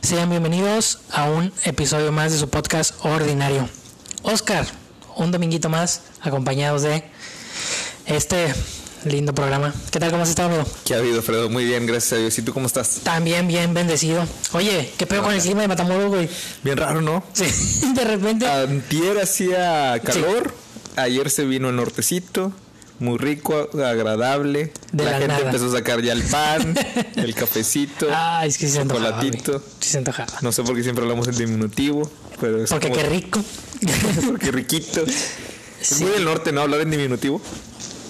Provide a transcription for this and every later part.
Sean bienvenidos a un episodio más de su podcast ordinario. Oscar, un dominguito más, acompañados de este lindo programa. ¿Qué tal? ¿Cómo has estado, amigo? ¿Qué ha habido, Fredo? Muy bien, gracias a Dios. ¿Y tú cómo estás? También bien bendecido. Oye, ¿qué pedo con el clima de Matamoros, güey? Bien raro, ¿no? Sí, de repente. Antier hacía calor, ayer se vino el nortecito, muy rico, agradable. De la gente nada. empezó a sacar ya el pan, el cafecito, Ah, es que sí se antojaba. güey. chocolatito. Sí se antojaba. No sé por qué siempre hablamos en diminutivo, pero es Porque como- qué rico. porque riquito. Es muy del norte, ¿no? Hablar en diminutivo.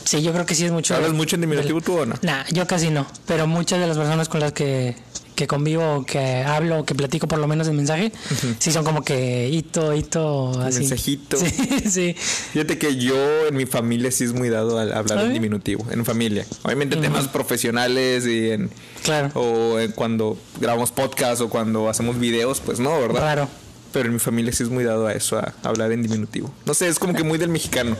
Sí, yo creo que sí es mucho. ¿Hablas mucho en diminutivo tú o no? Nah, yo casi no. Pero muchas de las personas con las que, que convivo, que hablo, que platico por lo menos en mensaje, sí son como que hito, hito, así. Mensajito. Sí, sí. Fíjate que yo en mi familia sí es muy dado a hablar ¿Ah, en diminutivo, en familia. Obviamente temas profesionales y en Claro. o en cuando grabamos podcast o cuando hacemos videos, pues no, ¿verdad? Raro. Pero en mi familia sí es muy dado a eso, a hablar en diminutivo. No sé, es como que muy del mexicano,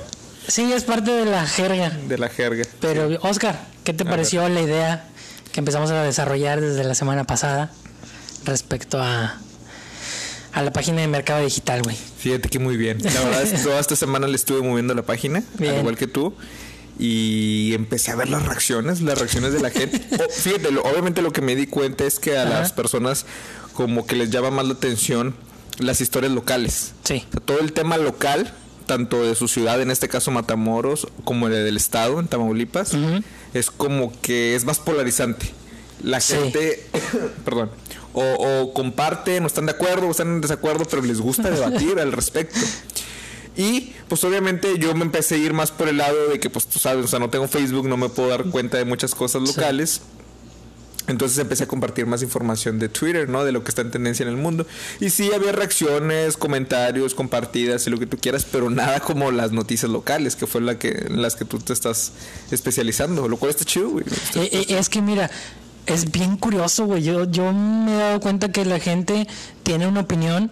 Sí, es parte de la jerga. de la jerga. Pero, Oscar, ¿qué te A pareció la idea que empezamos a desarrollar desde la semana pasada respecto a, a la página de mercado digital, güey? Fíjate que muy bien. La verdad es que toda esta semana le estuve moviendo la página, Bien. al igual que tú. Y empecé a ver las reacciones, las reacciones de la gente. Oh, fíjate, obviamente lo que me di cuenta es que a Ajá. las personas como que les llama más la atención las historias locales. Sí. O sea, todo el tema local, tanto de su ciudad, en este caso Matamoros, como el del estado, en Tamaulipas, Ujú. Es como que es más polarizante. La Sí. gente, perdón, o, o comparten, o están de acuerdo, o están en desacuerdo, pero les gusta debatir al respecto. Y pues obviamente yo me empecé a ir más por el lado de que pues tú sabes, o sea, no tengo Facebook, no me puedo dar cuenta de muchas cosas locales. Entonces empecé a compartir más información de Twitter, ¿no? De lo que está en tendencia en el mundo. Y sí, había reacciones, comentarios, compartidas y lo que tú quieras, pero nada como las noticias locales, que fue la que, en las que tú te estás especializando, lo cual está chido, güey. Eh, eh, es que mira, es bien curioso, güey. Yo, yo me he dado cuenta que la gente tiene una opinión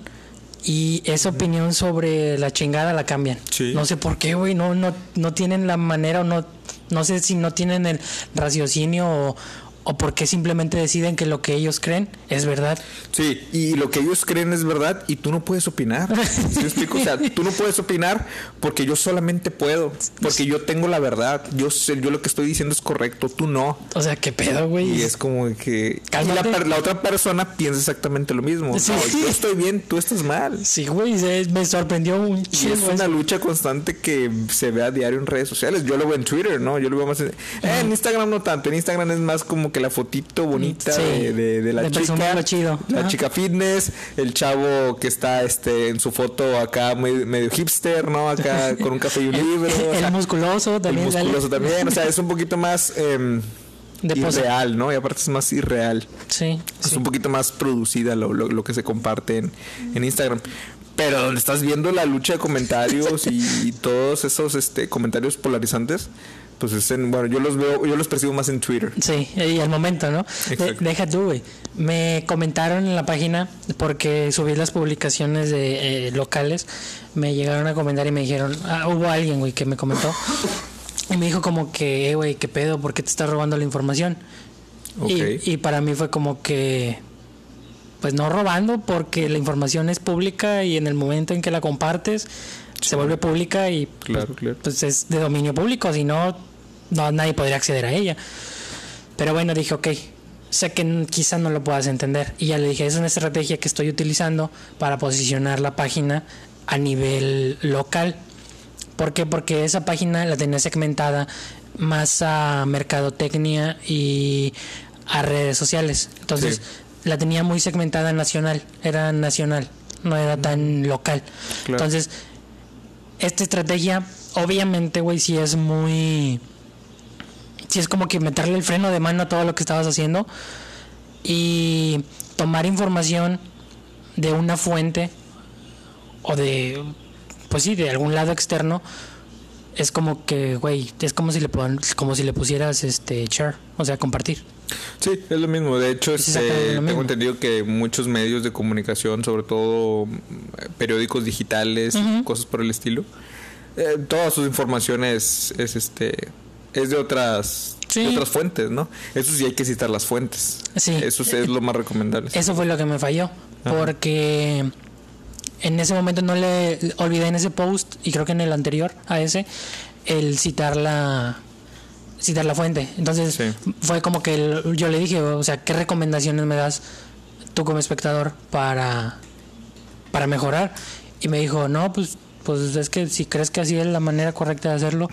y esa opinión sobre la chingada la cambian. Sí. No sé por qué, güey. No, no, no tienen la manera o no, no sé si no tienen el raciocinio o, o por qué simplemente deciden que lo que ellos creen es verdad. Sí, y lo que ellos creen es verdad y tú no puedes opinar. ¿Sí explico? O sea, tú no puedes opinar porque yo solamente puedo, porque yo tengo la verdad. Yo sé, yo lo que estoy diciendo es correcto, tú no. O sea, qué pedo, güey. Y es como que y la, la otra persona piensa exactamente lo mismo. Sí. No, yo estoy bien, tú estás mal. Sí, güey, me sorprendió un Y es una lucha constante que se ve a diario en redes sociales. Yo lo veo en Twitter, ¿no? Yo lo veo más en, eh, en Instagram no tanto. En Instagram es más como que la fotito bonita Sí, de, de- de la de chica. chido. La Ajá. chica fitness, el chavo que está este en su foto acá medio, medio hipster, ¿no? Acá con un café y un libro. o el musculoso el también. dale. musculoso también. O sea, es un poquito más De pose. irreal, ¿no? Y aparte es más irreal. Sí. Es un poquito más producida lo, lo- lo que se comparte en, en Instagram. Pero donde estás viendo la lucha de comentarios y, y todos esos este, comentarios polarizantes, pues es en, bueno, yo los veo, yo los percibo más en Twitter. Sí, y al momento, ¿no? De- deja tú, güey. Me comentaron en la página porque subí las publicaciones de eh, locales. Me llegaron a comentar y me dijeron, ah, hubo alguien, güey, que me comentó. Y me dijo como que, eh, güey, ¿qué pedo? ¿Por qué te estás robando la información? Ok. Y, y para mí fue como que, pues no robando, porque la información es pública y en el momento en que la compartes, se vuelve pública y Claro, pues, claro. pues es de dominio público, si no, no nadie podría acceder a ella. Pero bueno, dije, ok, sé que quizá no lo puedas entender. Y ya le dije, es una estrategia que estoy utilizando para posicionar la página a nivel local. ¿Por qué? Porque esa página la tenía segmentada más a mercadotecnia y a redes sociales. Entonces, Sí. la tenía muy segmentada nacional, era nacional, no era tan local. Claro. Entonces, esta estrategia, obviamente, güey, sí es muy. Sí es como que meterle el freno de mano a todo lo que estabas haciendo y tomar información de una fuente o de. Pues sí, de algún lado externo. Es como que, güey, es como si le como si le pusieras este share, o sea, compartir. Sí, es lo mismo. De hecho, Es este, mismo. tengo entendido que muchos medios de comunicación, sobre todo periódicos digitales, cosas por el estilo, eh, todas sus informaciones es este es de otras Sí. de otras fuentes, ¿no? Eso sí hay que citar las fuentes. Sí. Eso sí es lo más recomendable. Eso fue lo que me falló. Porque en ese momento no le olvidé en ese post, y creo que en el anterior a ese, el citar la citar la fuente. Entonces Sí. fue como que el- yo le dije, o sea, ¿qué recomendaciones me das tú como espectador para, para mejorar? Y me dijo, no, pues, pues es que si crees que así es la manera correcta de hacerlo,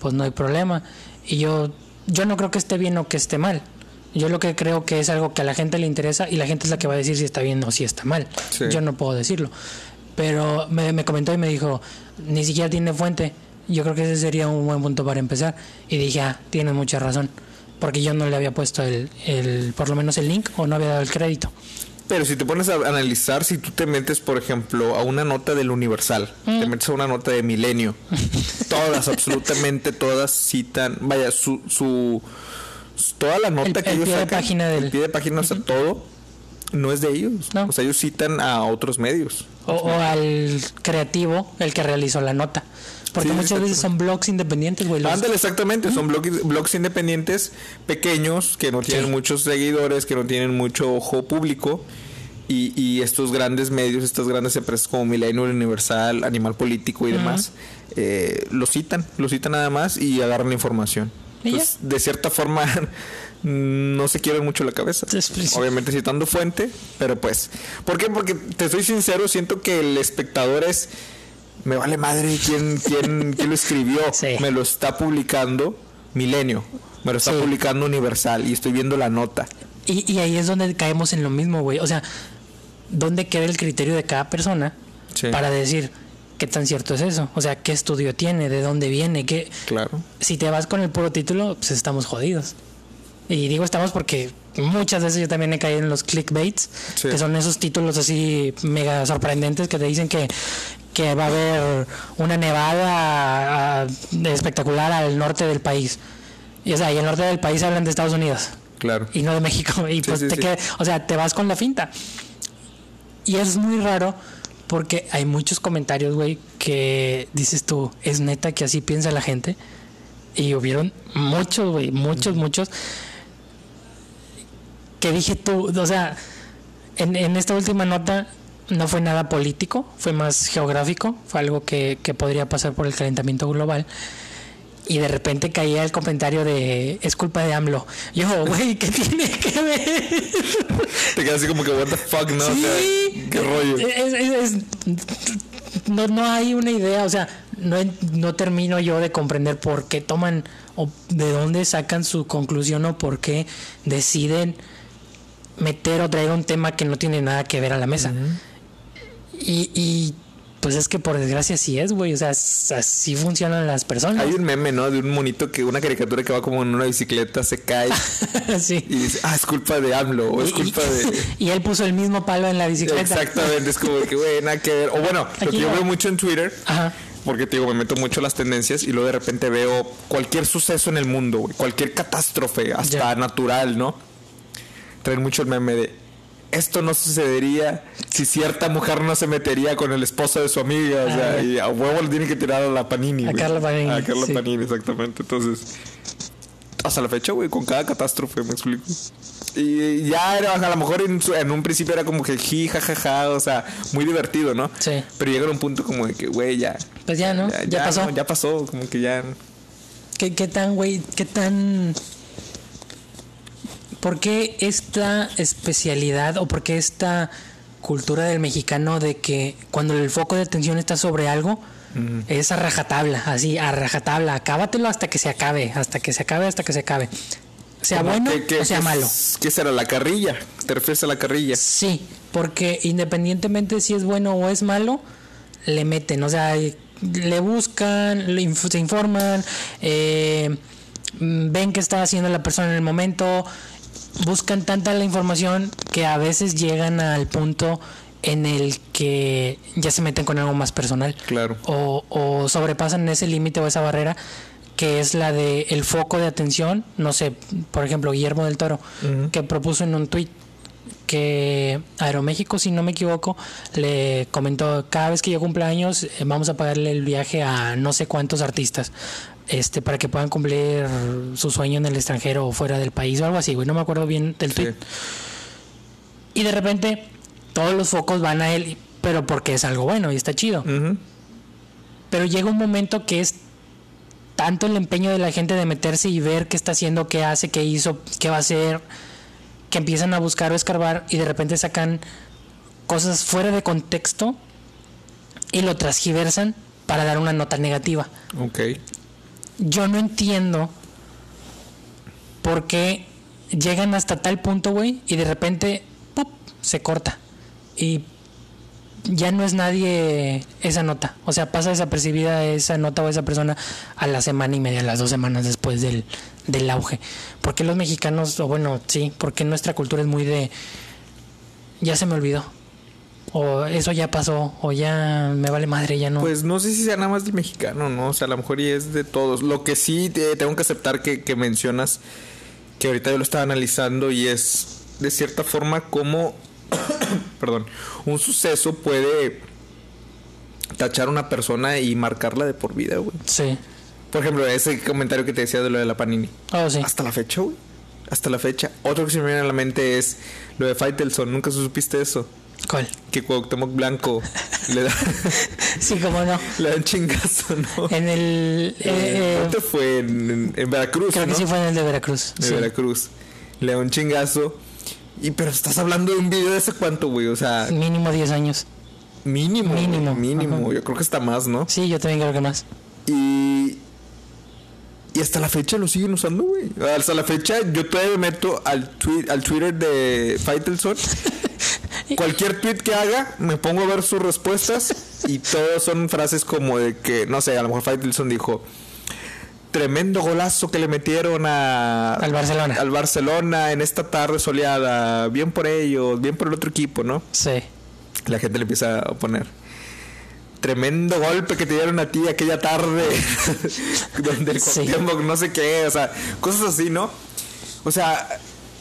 pues no hay problema. Y yo, yo no creo que esté bien o que esté mal. Yo lo que creo que es algo que a la gente le interesa y la gente es la que va a decir si está bien o si está mal. Sí. Yo no puedo decirlo. Pero me, me comentó y me dijo, ni siquiera tiene fuente. Yo creo que ese sería un buen punto para empezar. Y dije, ah, tienes mucha razón. Porque yo no le había puesto el, el, por lo menos el link o no había dado el crédito. Pero si te pones a analizar, si tú te metes, por ejemplo, a una nota del Universal, te metes a una nota de Milenio, todas, absolutamente todas citan, vaya, su, su toda la nota El- que el ellos pie de sacan, página del- el pie de página, o sea, todo no es de ellos. No. O sea, ellos citan a otros medios. O, o al creativo, el que realizó la nota. Porque Sí, muchas veces son blogs independientes, güey. Ándale, exactamente. Son blogs, blogs independientes pequeños que no tienen Sí. muchos seguidores, que no tienen mucho ojo público. Y, y estos grandes medios, estas grandes empresas como Milenio, Universal, Animal Político y demás, eh, lo citan, lo citan nada más y agarran la información. Entonces, de cierta forma, no se quieren mucho la cabeza. Obviamente citando fuente, pero pues. ¿Por qué? Porque te soy sincero, siento que el espectador es. Me vale madre quién, quién, quién lo escribió. Sí. Me lo está publicando Milenio. Me lo está Sí. publicando Universal y estoy viendo la nota. Y, y ahí es donde caemos en lo mismo, güey. O sea, ¿dónde queda el criterio de cada persona Sí. para decir qué tan cierto es eso? O sea, ¿qué estudio tiene? ¿De dónde viene? ¿Qué... Claro. Si te vas con el puro título, pues estamos jodidos. Y digo estamos porque muchas veces yo también he caído en los clickbaits, Sí. que son esos títulos así mega sorprendentes que te dicen que, que va a haber una nevada ah, espectacular al norte del país. Y o sea, y el norte del país hablan de Estados Unidos Claro. y no de México. Y pues sí, te queda- o sea, te vas con la finta. Y es muy raro porque hay muchos comentarios, güey, que dices tú, es neta que así piensa la gente. Y hubieron muchos, güey, muchos, muchos. Que dije tú, o sea, en, en esta última nota no fue nada político, fue más geográfico, fue algo que, que podría pasar por el calentamiento global. Y de repente caía el comentario de es culpa de AMLO. Yo, güey, ¿qué tiene que ver? Te quedas así como que, what the fuck, ¿no? O sea, Sí. ¿Qué rollo? Es- es- es- no, no hay una idea, o sea, no, no termino yo de comprender por qué toman o de dónde sacan su conclusión o por qué deciden meter o traer un tema que no tiene nada que ver a la mesa. y, y, pues es que por desgracia sí es, güey, o sea, así funcionan las personas. Hay un meme, ¿no? De un monito que, una caricatura que va como en una bicicleta, se cae sí. y dice, ah, es culpa de AMLO, o es Y- culpa de. y él puso el mismo palo en la bicicleta. Exactamente, es como que, güey, nada que ver. O bueno, lo Aquí que yo va. veo mucho en Twitter, Ajá. porque te digo, me meto mucho a las tendencias y luego de repente veo cualquier suceso en el mundo, güey, cualquier catástrofe, hasta natural, ¿no? Traen mucho el meme de. Esto no sucedería si cierta mujer no se metería con el esposo de su amiga. O sea, Ah, y a huevo le tiene que tirar a la Panini. A güey. Carla Panini, A Carla sí. Panini, exactamente. Entonces, hasta la fecha, güey, con cada catástrofe, me explico. Y ya era, a lo mejor en, su- en un principio era como que ji, ja, ja, ja, o sea, muy divertido, ¿no? Sí. Pero llega a un punto como de que, güey, ya. Pues ya, ¿no? Ya, pasó. no, ya pasó, como que ya. ¿Qué, qué tan, güey? ¿Qué tan... ¿Por qué esta especialidad o por qué esta cultura del mexicano de que cuando el foco de atención está sobre algo, es a rajatabla, así, a rajatabla, acábatelo hasta que se acabe, hasta que se acabe, hasta que se acabe. Sea como bueno que- que- o sea que- malo. ¿Qué será? La carrilla. ¿Te refieres a la carrilla? Sí, porque independientemente si es bueno o es malo, le meten, o sea, le buscan, le inf- se informan, eh, mm, ven qué está haciendo la persona en el momento, buscan tanta la información que a veces llegan al punto en el que ya se meten con algo más personal Claro. o, o sobrepasan ese límite o esa barrera que es la de el foco de atención, no sé, por ejemplo, Guillermo del Toro, que propuso en un tweet que Aeroméxico, si no me equivoco, le comentó, cada vez que yo cumpla años, eh, vamos a pagarle el viaje a no sé cuántos artistas. Este, para que puedan cumplir su sueño en el extranjero o fuera del país o algo así, güey. No me acuerdo bien del Sí. tweet. Y de repente, todos los focos van a él, pero porque es algo bueno y está chido. Pero llega un momento que es tanto el empeño de la gente de meterse y ver qué está haciendo, qué hace, qué hizo, qué va a hacer, que empiezan a buscar o escarbar y de repente sacan cosas fuera de contexto y lo transgiversan para dar una nota negativa. Ok. Yo no entiendo por qué llegan hasta tal punto, güey, y de repente se corta. Y ya no es nadie esa nota. O sea, pasa desapercibida esa nota o esa persona a la semana y media, a las dos semanas después del, del auge. Porque los mexicanos, o bueno, sí, porque nuestra cultura es muy de. Ya se me olvidó. O eso ya pasó, o ya me vale madre, ya no. Pues no sé si sea nada más del mexicano, ¿no? O sea, a lo mejor y es de todos. Lo que sí te- tengo que aceptar que, que mencionas, que ahorita yo lo estaba analizando y es de cierta forma como, perdón, un suceso puede tachar a una persona y marcarla de por vida, güey. sí. Por ejemplo, ese comentario que te decía de lo de la Panini. Oh, sí. Hasta la fecha, güey. Hasta la fecha. Otro que se me viene a la mente es lo de Faitelson. ¿Nunca supiste eso? ¿Cuál? Que Cuauhtémoc Blanco le da, Sí, cómo no. le da un chingazo, ¿no? En el. eh, eh, ¿Dónde fue? En, en- en Veracruz, creo ¿no? que sí fue en el de Veracruz. De sí. Veracruz. Le da un chingazo. Y pero estás hablando de un video de ese cuánto, güey. O sea, Mínimo 10 años. mínimo. Mínimo. Mínimo. Ajá. Yo creo que está más, ¿no? Sí, yo también creo que más. Y. Y hasta la fecha lo siguen usando, güey. Hasta la fecha yo todavía me meto al, tweet, al Twitter de Faitelson. Cualquier tweet que haga, me pongo a ver sus respuestas. Y todas son frases como de que, no sé, a lo mejor Faitelson dijo. Tremendo golazo que le metieron a, Al Barcelona. al Barcelona en esta tarde soleada. Bien por ellos, bien por el otro equipo, ¿no? Sí. La gente le empieza a poner. Tremendo golpe que te dieron a ti aquella tarde. donde el Sí. No sé qué. O sea, cosas así, ¿no? O sea,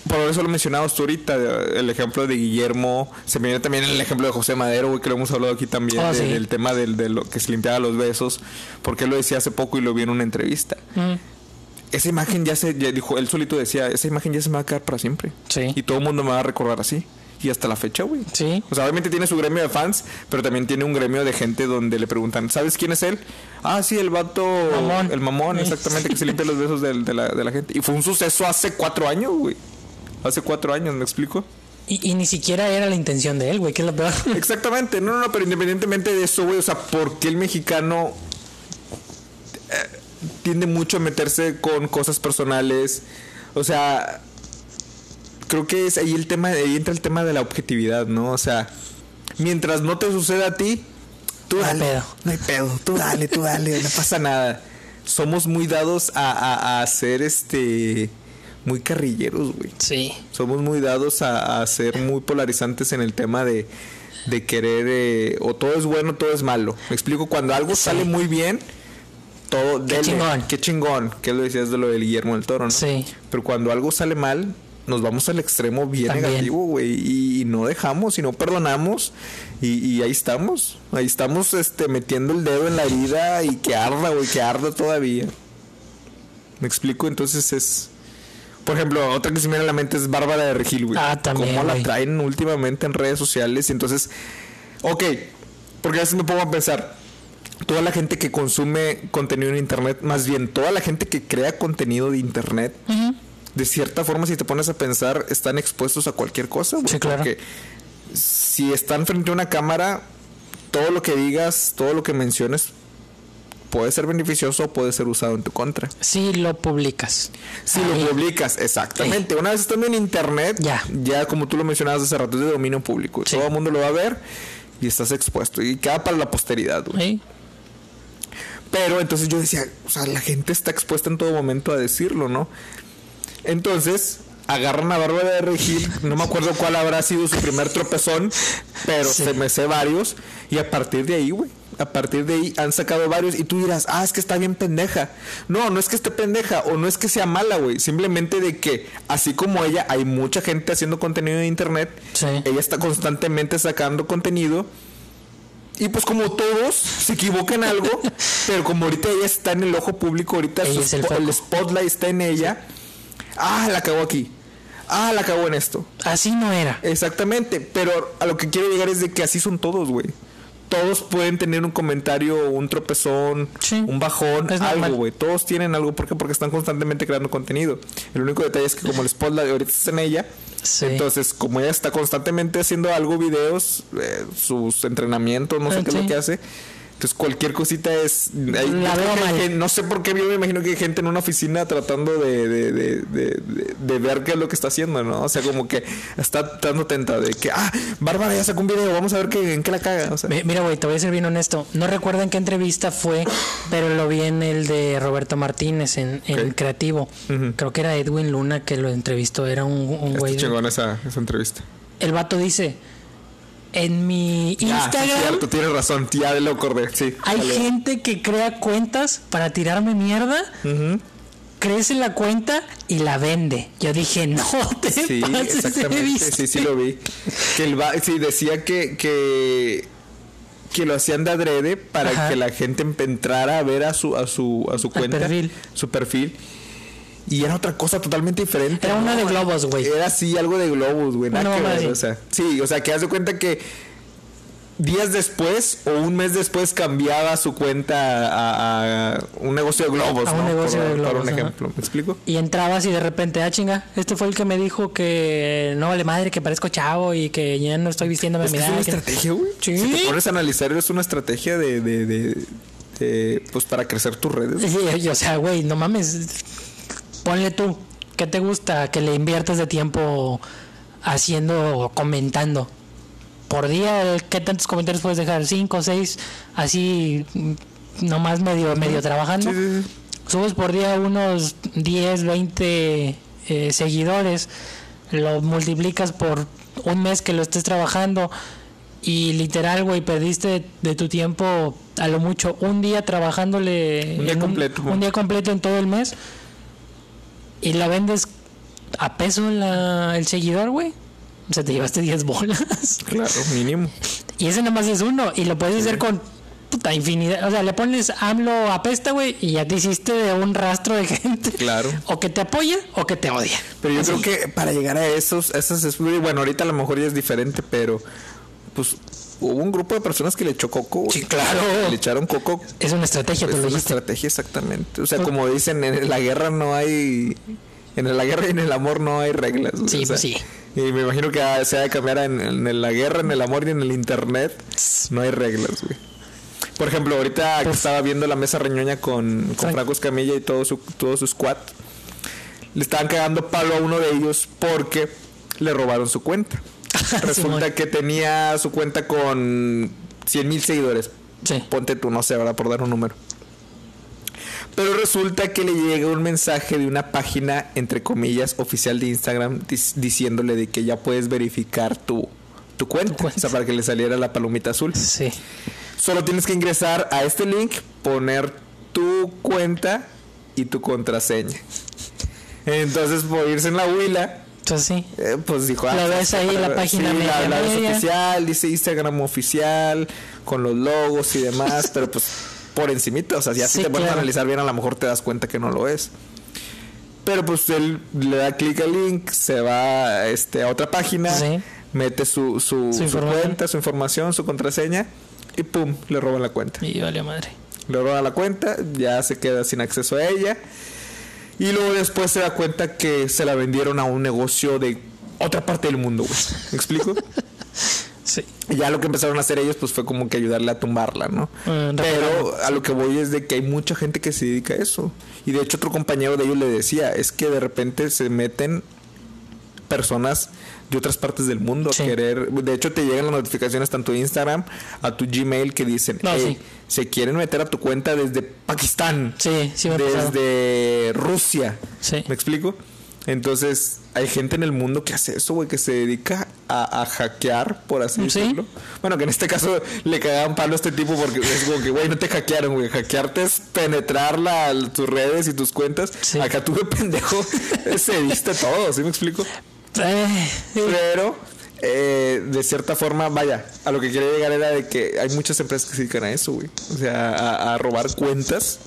por eso lo mencionabas tú ahorita. El ejemplo de Guillermo. Se me viene también el ejemplo de José Madero, güey, que lo hemos hablado aquí también. Oh, de- sí. Del tema del- de, lo que se limpiaba los besos. Porque él lo decía hace poco y lo vi en una entrevista. Mm, Esa imagen ya se. Ya dijo, él solito decía, esa imagen ya se me va a quedar para siempre. Sí. Y todo el mundo me va a recordar así. Y hasta la fecha, güey. Sí. O sea, obviamente tiene su gremio de fans, pero también tiene un gremio de gente donde le preguntan, ¿sabes quién es él? Ah, sí, el vato, Mamón. el mamón, exactamente, que se limpia los besos de, la, de la gente. Y fue un suceso hace cuatro años, güey. Hace cuatro años, ¿me explico? Y, y ni siquiera era la intención de él, güey, que es lo peor. Exactamente, no, no, no, pero independientemente de eso, güey, o sea, ¿por qué el mexicano eh, tiende mucho a meterse con cosas personales? O sea, creo que es ahí el tema, ahí entra el tema de la objetividad, ¿no? O sea, mientras no te suceda a ti, tú No hay dale. pedo. No hay pedo, tú dale, tú dale, no pasa nada. Somos muy dados a, a, a ser este muy carrilleros, güey Sí. somos muy dados a, a ser muy polarizantes en el tema de, de querer eh, o todo es bueno todo es malo me explico cuando algo Sí. sale muy bien todo Qué dele, chingón. qué chingón que lo decías de lo del Guillermo del Toro ¿no? Sí. pero cuando algo sale mal nos vamos al extremo bien También. negativo güey y, y no dejamos y no perdonamos y, y ahí estamos ahí estamos este metiendo el dedo en la herida y que arda güey que arda todavía me explico entonces es por ejemplo, otra que se me viene a la mente es Bárbara de Regil, güey. Ah, también, ¿Cómo la traen últimamente en redes sociales? Y entonces, ok, porque a veces me pongo a pensar, toda la gente que consume contenido en internet, más bien toda la gente que crea contenido de internet, de cierta forma, si te pones a pensar, están expuestos a cualquier cosa, güey. Sí, claro. Porque si están frente a una cámara, todo lo que digas, todo lo que menciones, puede ser beneficioso o puede ser usado en tu contra. Sí, lo publicas. Si Ahí. lo publicas, exactamente. Una vez estando en internet, Ya. ya como tú lo mencionabas hace rato, es de dominio público. Sí. Todo el mundo lo va a ver y estás expuesto. Y queda para la posteridad, güey. Sí. Pero entonces yo decía, o sea, la gente está expuesta en todo momento a decirlo, ¿no? Entonces, agarran a Bárbara de Regil, no me acuerdo cuál habrá sido su primer tropezón, pero Sí. se me sé varios. Y a partir de ahí, güey, a partir de ahí han sacado varios y tú dirás, ah, es que está bien pendeja. No, no es que esté pendeja o no es que sea mala, güey. Simplemente de que, así como ella, hay mucha gente haciendo contenido en internet. Ella está constantemente sacando contenido. Y pues como todos se equivocan algo, pero como ahorita ella está en el ojo público, ahorita el, el spotlight está en ella. Ah, la cago aquí ah, la acabó en esto. Así no era. Exactamente, pero a lo que quiero llegar es de que así son todos, güey. Todos pueden tener un comentario, un tropezón, un bajón, algo, güey. Todos tienen algo. ¿Por qué? Porque están constantemente creando contenido. El único detalle es que como el spotlight ahorita está en ella, entonces como ella está constantemente haciendo algo, videos, eh, sus entrenamientos, no sé qué es lo que hace entonces cualquier cosita es... no sé por qué yo me imagino que hay gente en una oficina tratando de, de, ver qué es lo que está haciendo, ¿no? O sea, como que está dando tenta de que, ah, Bárbara ya sacó un video, vamos a ver qué, en qué la caga. Mira, güey, te voy a ser bien honesto. No recuerdo en qué entrevista fue, pero lo vi en el de Roberto Martínez, en, Creativo. Creo que era Edwin Luna que lo entrevistó, era un, un güey... chingón esa, esa entrevista. El vato dice en mi Instagram. Sí, cierto, tienes razón, ya lo acordé. Sí, hay gente que crea cuentas para tirarme mierda. Crece la cuenta y la vende. Yo dije, no te sí, exactamente. Sí, sí, lo vi. Que el sí, decía que, que, que lo hacían de adrede para que la gente entrara a ver a su, a su, a su cuenta, perfil. su perfil y era otra cosa totalmente diferente. Era una de globos, güey. Era así, algo de globos, güey. o sea, sí, o sea, que haz de cuenta que días después o un mes después cambiaba su cuenta a, un negocio de globos, a un negocio de globos. Por un ejemplo, ¿me explico? Y entrabas y de repente, ah, chinga, este fue el que me dijo que no vale madre, que parezco chavo y que ya no estoy vistiéndome es, es una estrategia, güey. ¿Sí? Si te pones a analizar, es una estrategia de, de, de, pues para crecer tus redes. Sí, o sea, güey, no mames ponle tú, ¿qué te gusta que le inviertas de tiempo haciendo o comentando? Por día, ¿qué tantos comentarios puedes dejar? ¿Cinco, seis? Así, nomás medio, medio trabajando. Subes por día unos 10, 20 eh, seguidores, lo multiplicas por un mes que lo estés trabajando y literal, güey, perdiste de, tu tiempo a lo mucho un día trabajándole. Un día completo. un día completo en todo el mes y la vendes a peso el seguidor, güey. O sea, te llevaste 10 bolas. Claro, mínimo. Y ese nada más es uno. Y lo puedes hacer con puta infinidad. O sea, le pones AMLO apesta, güey, y ya te hiciste de un rastro de gente. Claro. O que te apoya o que te odia. Pero yo creo que para llegar a esos, esos es muy bueno. Ahorita a lo mejor ya es diferente, pero pues hubo un grupo de personas que le echó coco. Sí, claro. Le echaron coco. Es una estrategia, es una estrategia, exactamente. O sea, como dicen, en la guerra no hay. En la guerra y en el amor no hay reglas. Sí, pues sí. Y me imagino que se ha de cambiar en, la guerra, en el amor y en el internet. No hay reglas, güey. Por ejemplo, ahorita que pues estaba viendo la mesa reñoña con, con Franco Escamilla y todo su, todo su squad, le estaban cagando palo a uno de ellos porque le robaron su cuenta. Resulta que tenía su cuenta con 100 mil seguidores. Ponte tú, no sé, ahora por dar un número. Pero resulta que le llega un mensaje de una página, entre comillas, oficial de Instagram, diciéndole de que ya puedes verificar tu, tu cuenta. O sea, para que le saliera la palomita azul. Sí. Solo tienes que ingresar a este link, poner tu cuenta y tu contraseña. Entonces, por irse en la huila, pues sí. Eh, pues dijo, ah, la ves ahí la página sí, la, la oficial, dice Instagram oficial, con los logos y demás, pero pues por encimita, o sea, ya si te pones a analizar bien, a lo mejor te das cuenta que no lo es. Pero pues él le da clic al link, se va este, a otra página, mete su, su, su, cuenta, su información, su contraseña y pum, le roban la cuenta. Y vale madre. Le roban la cuenta, ya se queda sin acceso a ella y luego después se da cuenta que se la vendieron a un negocio de otra parte del mundo, güey. ¿Me explico? sí. Y ya lo que empezaron a hacer ellos, pues fue como que ayudarle a tumbarla, ¿no? Ah, Pero a lo que voy es de que hay mucha gente que se dedica a eso. Y de hecho, otro compañero de ellos le decía: es que de repente se meten personas de otras partes del mundo querer. De hecho, te llegan las notificaciones tanto de Instagram a tu Gmail que dicen: se quieren meter a tu cuenta desde Pakistán, sí, sí desde Rusia. ¿Me explico? Entonces, hay gente en el mundo que hace eso, güey, que se dedica a, a hackear, por así Sí. decirlo. Bueno, que en este caso le cagaban palo a este tipo porque es como que, güey, no te hackearon, güey. Hackearte es penetrar la, tus redes y tus cuentas. Sí. Acá tú de pendejo se diste todo, ¿sí me explico? Eh, Pero, eh, de cierta forma, vaya, a lo que quería llegar era de que hay muchas empresas que se dedican a eso, güey. O sea, a, a robar cuentas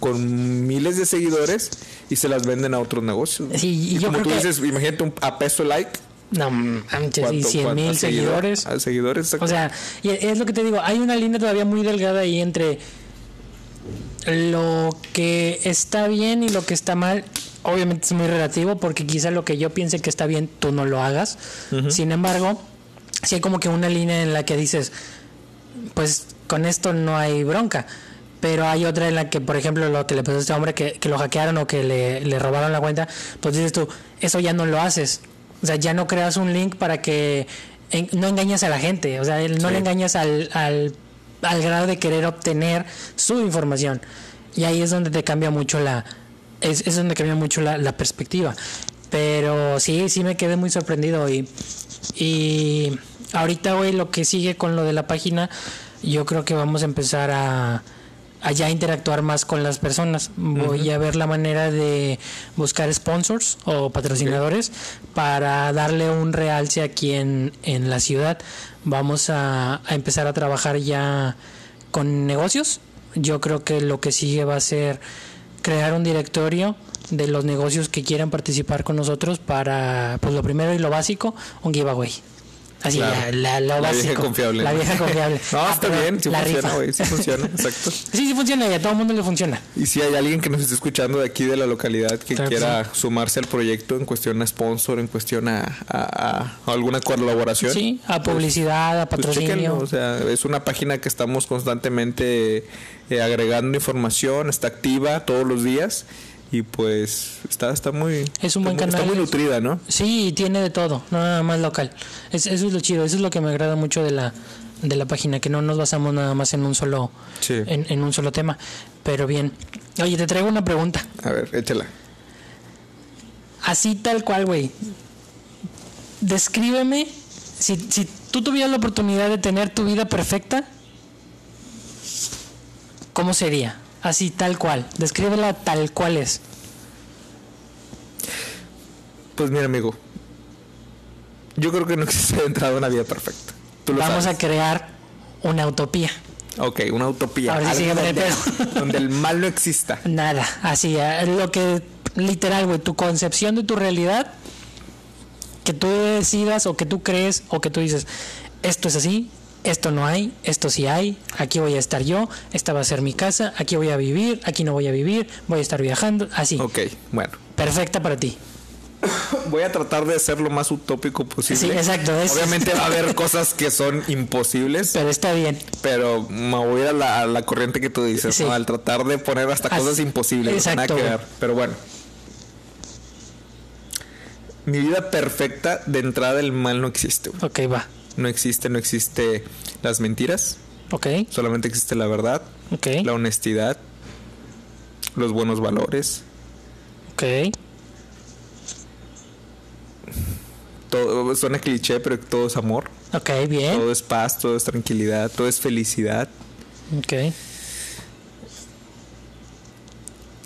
con miles de seguidores y se las venden a otros negocios. Sí, y yo como creo tú que- dices, imagínate un, a peso like. no manches, y ¿cuánto- 100 cuánto mil seguidor- seguidores. a seguidores, exacto. O sea, y es lo que te digo, hay una línea todavía muy delgada ahí entre lo que está bien y lo que está mal. Obviamente es muy relativo porque quizá lo que yo piense que está bien tú no lo hagas. Sin embargo, sí hay como que una línea en la que dices, pues con esto no hay bronca. Pero hay otra en la que, por ejemplo, lo que le pasó a este hombre que, que lo hackearon o que le, le robaron la cuenta, pues dices tú, eso ya no lo haces. O sea, ya no creas un link para que en- no engañes a la gente. O sea, no Sí. le engañas al, al, al grado de querer obtener su información. Y ahí es donde te cambia mucho la... Es, es donde cambia mucho la, la perspectiva. Pero sí, sí me quedé muy sorprendido y... Y ahorita, güey, lo que sigue con lo de la página, yo creo que vamos a empezar a, a ya interactuar más con las personas. Voy a ver la manera de buscar sponsors o patrocinadores para darle un realce aquí en, en la ciudad. Vamos a, a empezar a trabajar ya con negocios. Yo creo que lo que sigue va a ser crear un directorio de los negocios que quieran participar con nosotros para, pues lo primero y lo básico, un giveaway. Así, Claro. la, la- La vieja confiable. La ¿no? vieja confiable. no, Ah, está bien, sí funciona, güey, sí funciona, exacto. Sí, sí funciona y a todo el mundo le funciona. Y si hay alguien que nos esté escuchando de aquí de la localidad que Claro que quiera sumarse al proyecto en cuestión a sponsor, en cuestión a, a- a alguna colaboración. Sí, a publicidad, a pues patrocinio. chéquenlo, o sea, es una página que estamos constantemente eh, agregando información, está activa todos los días y pues está, está muy Es un buen está muy- canal. Está muy nutrida, ¿no? Sí, tiene de todo, no nada más local. Es- eso es lo chido, eso es lo que me agrada mucho de la de la página, que no nos basamos nada más en un solo Sí. en, en un solo tema. Pero bien. Oye, te traigo una pregunta. A ver, échala. Así tal cual, güey. Descríbeme si, si tú tuvieras la oportunidad de tener tu vida perfecta, ¿cómo sería? Así tal cual. Descríbela tal cual es. Pues mira, amigo. Yo creo que no existe de entrada una vida perfecta. Tú lo Vamos sabes. a crear una utopía. Ok, una utopía. Ahora sí, el donde, pedo. donde el mal no exista. Nada, así, eh, lo que literal, güey, tu concepción de tu realidad, que tú decidas o que tú crees o que tú dices, esto es así, esto no hay, esto sí hay, aquí voy a estar yo, esta va a ser mi casa, aquí voy a vivir, aquí no voy a vivir, voy a estar viajando, así, Ok, bueno. perfecta para ti. Voy a tratar de ser lo más utópico posible. Sí, exacto, Obviamente va a haber cosas que son imposibles, Pero está bien. pero me voy a la, a la corriente que tú dices, Sí. ¿no? Al tratar de poner hasta As- cosas imposibles. Exacto, Nada que ver. Pero bueno. Mi vida perfecta de entrada el mal no existe. Ok, va. No existe, no existe las mentiras. Ok, Solamente existe la verdad, ok, la honestidad, los buenos valores. ok. Todo, suena cliché, pero todo es amor. Ok, bien. Todo es paz, todo es tranquilidad, todo es felicidad. Ok.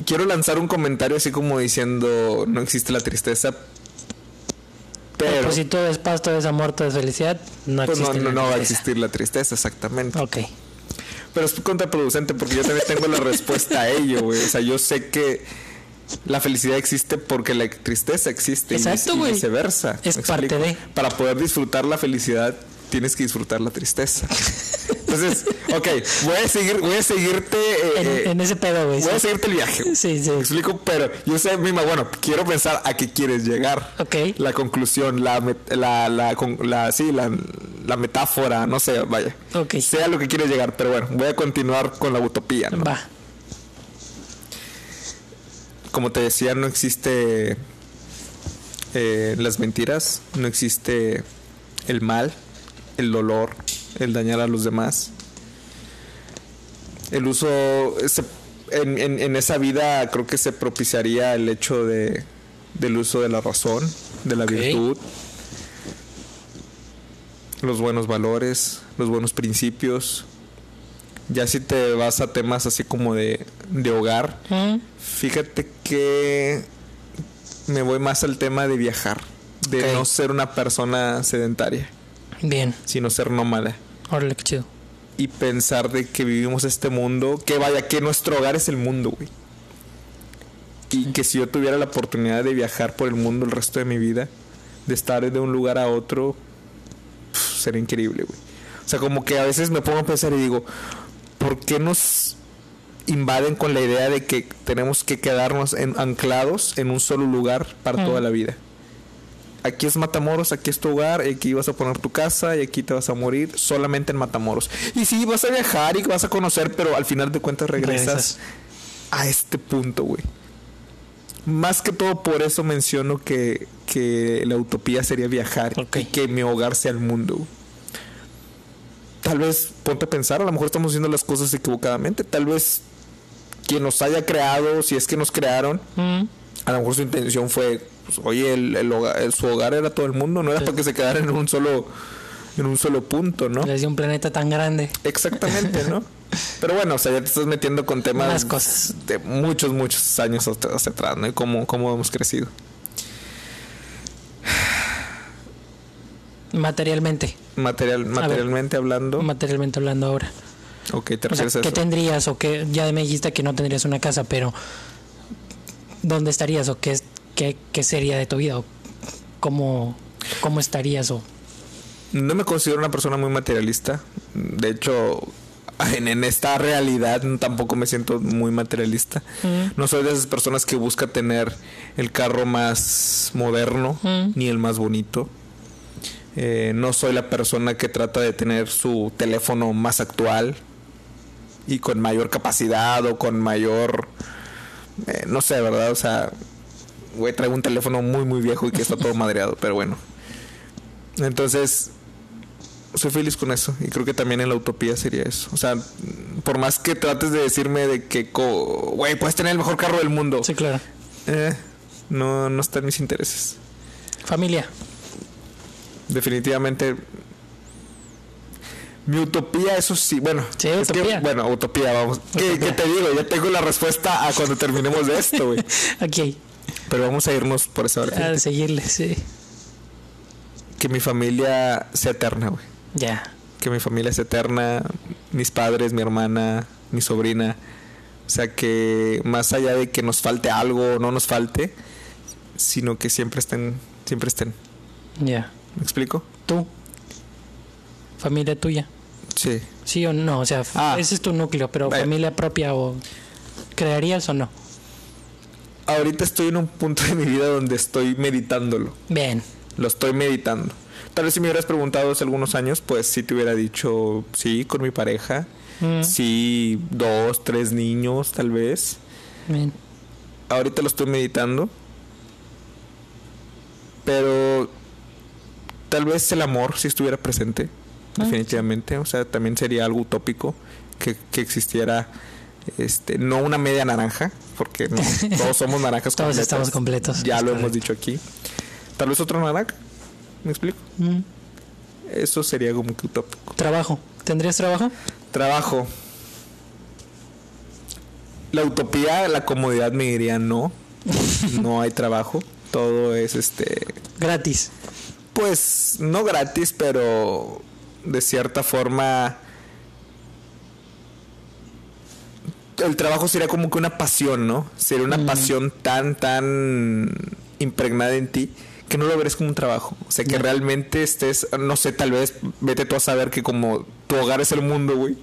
Quiero lanzar un comentario así como diciendo no existe la tristeza, pero pues si todo es paz, todo es amor, todo es felicidad, no pues no, existe no, la no va a existir la tristeza exactamente. Ok. Pero es contraproducente porque yo también tengo la respuesta a ello, güey. O sea, yo sé que la felicidad existe porque la tristeza existe y Exacto, y viceversa. Es ¿Me parte de. Para poder disfrutar la felicidad tienes que disfrutar la tristeza. Entonces, ok, voy a seguir, voy a seguirte. eh, En, eh, en ese pedo, güey. Voy a seguirte el viaje. Sí, sí. Me explico, pero yo sé misma, bueno, quiero pensar a qué quieres llegar. Ok. La conclusión, la, la, la, con- la, sí, la, la metáfora, no sé, vaya. Ok. Sea lo que quieres llegar, pero bueno, voy a continuar con la utopía. ¿no? Va. Como te decía, no existe eh, las mentiras, no existe el mal, el dolor, el dañar a los demás. El uso, se- en, en- en esa vida creo que se propiciaría el hecho de, del uso de la razón, de la virtud, los buenos valores, los buenos principios. Ya si te vas a temas así como de, de hogar, Mm, fíjate que me voy más al tema de viajar, de no ser una persona sedentaria, Bien, sino ser nómada. órale, qué chido. y pensar de que vivimos este mundo, que vaya, que nuestro hogar es el mundo, güey. Y que si yo tuviera la oportunidad de viajar por el mundo el resto de mi vida, de estar de un lugar a otro, sería increíble, güey. O sea, como que a veces me pongo a pensar y digo, ¿por qué nos invaden con la idea de que tenemos que quedarnos en- anclados en un solo lugar para toda la vida? Aquí es Matamoros, aquí es tu hogar, aquí vas a poner tu casa y aquí te vas a morir solamente en Matamoros. Y sí, vas a viajar y vas a conocer, pero al final de cuentas regresas, Regresas. a este punto, güey. Más que todo por eso menciono que, que la utopía sería viajar Ok. y que mi hogar sea el mundo. Tal vez, ponte a pensar, a lo mejor estamos haciendo las cosas equivocadamente. Tal vez quien nos haya creado, si es que nos crearon, Mm, a lo mejor su intención fue, pues, oye, el, el hogar- su hogar era todo el mundo, no era para que se quedara en un solo, en un solo punto, ¿no? Les dio un planeta tan grande. Exactamente, ¿no? Pero bueno, o sea, ya te estás metiendo con temas Más cosas. de muchos, muchos años hacia atrás, ¿no? Y cómo, cómo hemos crecido. Materialmente. Material, materialmente hablando. Materialmente hablando ahora. ok, te O sea, ¿qué tendrías o qué? Ya me dijiste que no tendrías una casa, pero ¿dónde estarías o qué, es- qué, qué sería de tu vida? O cómo, ¿Cómo estarías? O, No me considero una persona muy materialista. De hecho, en, en esta realidad tampoco me siento muy materialista. Mm. No soy de esas personas que busca tener el carro más moderno Mm. ni el más bonito. Eh, no soy la persona que trata de tener su teléfono más actual y con mayor capacidad o con mayor... eh, no sé, ¿verdad? O sea, güey, traigo un teléfono muy, muy viejo y que está todo madreado, pero bueno. Entonces, soy feliz con eso y creo que también en la utopía sería eso. O sea, por más que trates de decirme de que, güey, puedes tener el mejor carro del mundo, sí, claro. eh, no, no está en mis intereses. Familia. Definitivamente. Mi utopía, eso sí, bueno. Sí, es que- bueno, utopía, vamos. ¿Qué, Utopía. qué te digo? Ya tengo la respuesta a cuando terminemos de esto, güey. Aquí. Pero vamos a irnos por esa A vertiente. seguirle, sí. Que mi familia sea eterna, güey. Ya. que mi familia es eterna, mis padres, mi hermana, mi sobrina. O sea que más allá de que nos falte algo o no nos falte, sino que siempre estén, siempre estén. Ya. ¿Me explico? Tú. Familia tuya. Sí. ¿Sí o no? O sea, Ah. ese es tu núcleo, pero familia propia o crearías o no. Ahorita estoy en un punto de mi vida donde estoy meditándolo. Bien. Lo estoy meditando. Tal vez si me hubieras preguntado hace algunos años, pues sí te hubiera dicho sí con mi pareja. Mm, Sí, dos, tres niños, tal vez. bien. ahorita lo estoy meditando. Pero tal vez el amor si estuviera presente, Ah, definitivamente. O sea, también sería algo utópico que, que existiera este no una media naranja, porque no, todos somos naranjas Todos completas. estamos completos. Ya Es lo hemos dicho aquí. Tal vez otro naranja. ¿Me explico? Mm. Eso sería como que utópico. Trabajo. ¿Tendrías trabajo? Trabajo. La utopía, la comodidad me diría no. No hay trabajo. Todo es este. Gratis. Pues no gratis, pero de cierta forma. El trabajo sería como que una pasión, ¿no? Sería una pasión tan, tan impregnada en ti que no lo veres como un trabajo. O sea, que realmente estés, no sé, tal vez vete tú a saber que como tu hogar es el mundo, güey.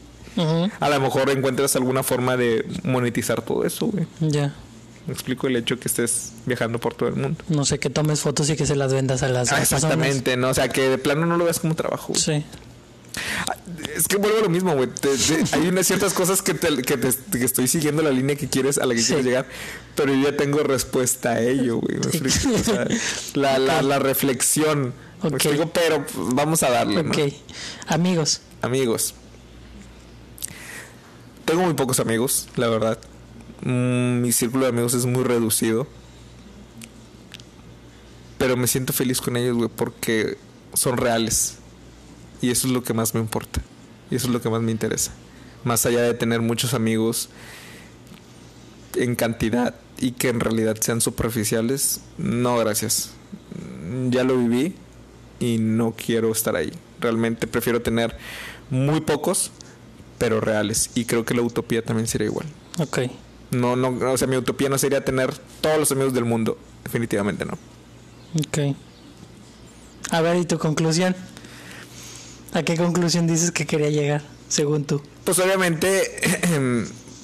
A lo mejor encuentras alguna forma de monetizar todo eso, güey. Ya. Me explico el hecho que estés viajando por todo el mundo. No sé, que tomes fotos y que se las vendas a las Ah, personas. exactamente, ¿no? O sea, que de plano no lo ves como trabajo. güey. Sí. Es que vuelvo a lo mismo, güey. Hay unas ciertas cosas que, te, que, te- que estoy siguiendo la línea que quieres, a la que Sí. quieres llegar, pero yo ya tengo respuesta a ello, güey. La, la, la reflexión. ¿Me Ok. explico? Pero pues, vamos a darle, ¿no? Ok. Amigos. Amigos. Tengo muy pocos amigos, la verdad. Mm, mi círculo de amigos es muy reducido. pero me siento feliz con ellos, güey, porque son reales. Y eso es lo que más me importa. Y eso es lo que más me interesa. Más allá de tener muchos amigos en cantidad y que en realidad sean superficiales, no, gracias. Ya lo viví y no quiero estar ahí. Realmente prefiero tener muy pocos, pero reales. Y creo que la utopía también sería igual. Ok. No, no, o sea, mi utopía no sería tener todos los amigos del mundo. Definitivamente no. Ok. A ver, ¿y tu conclusión? ¿A qué conclusión dices que quería llegar, según tú? Pues obviamente,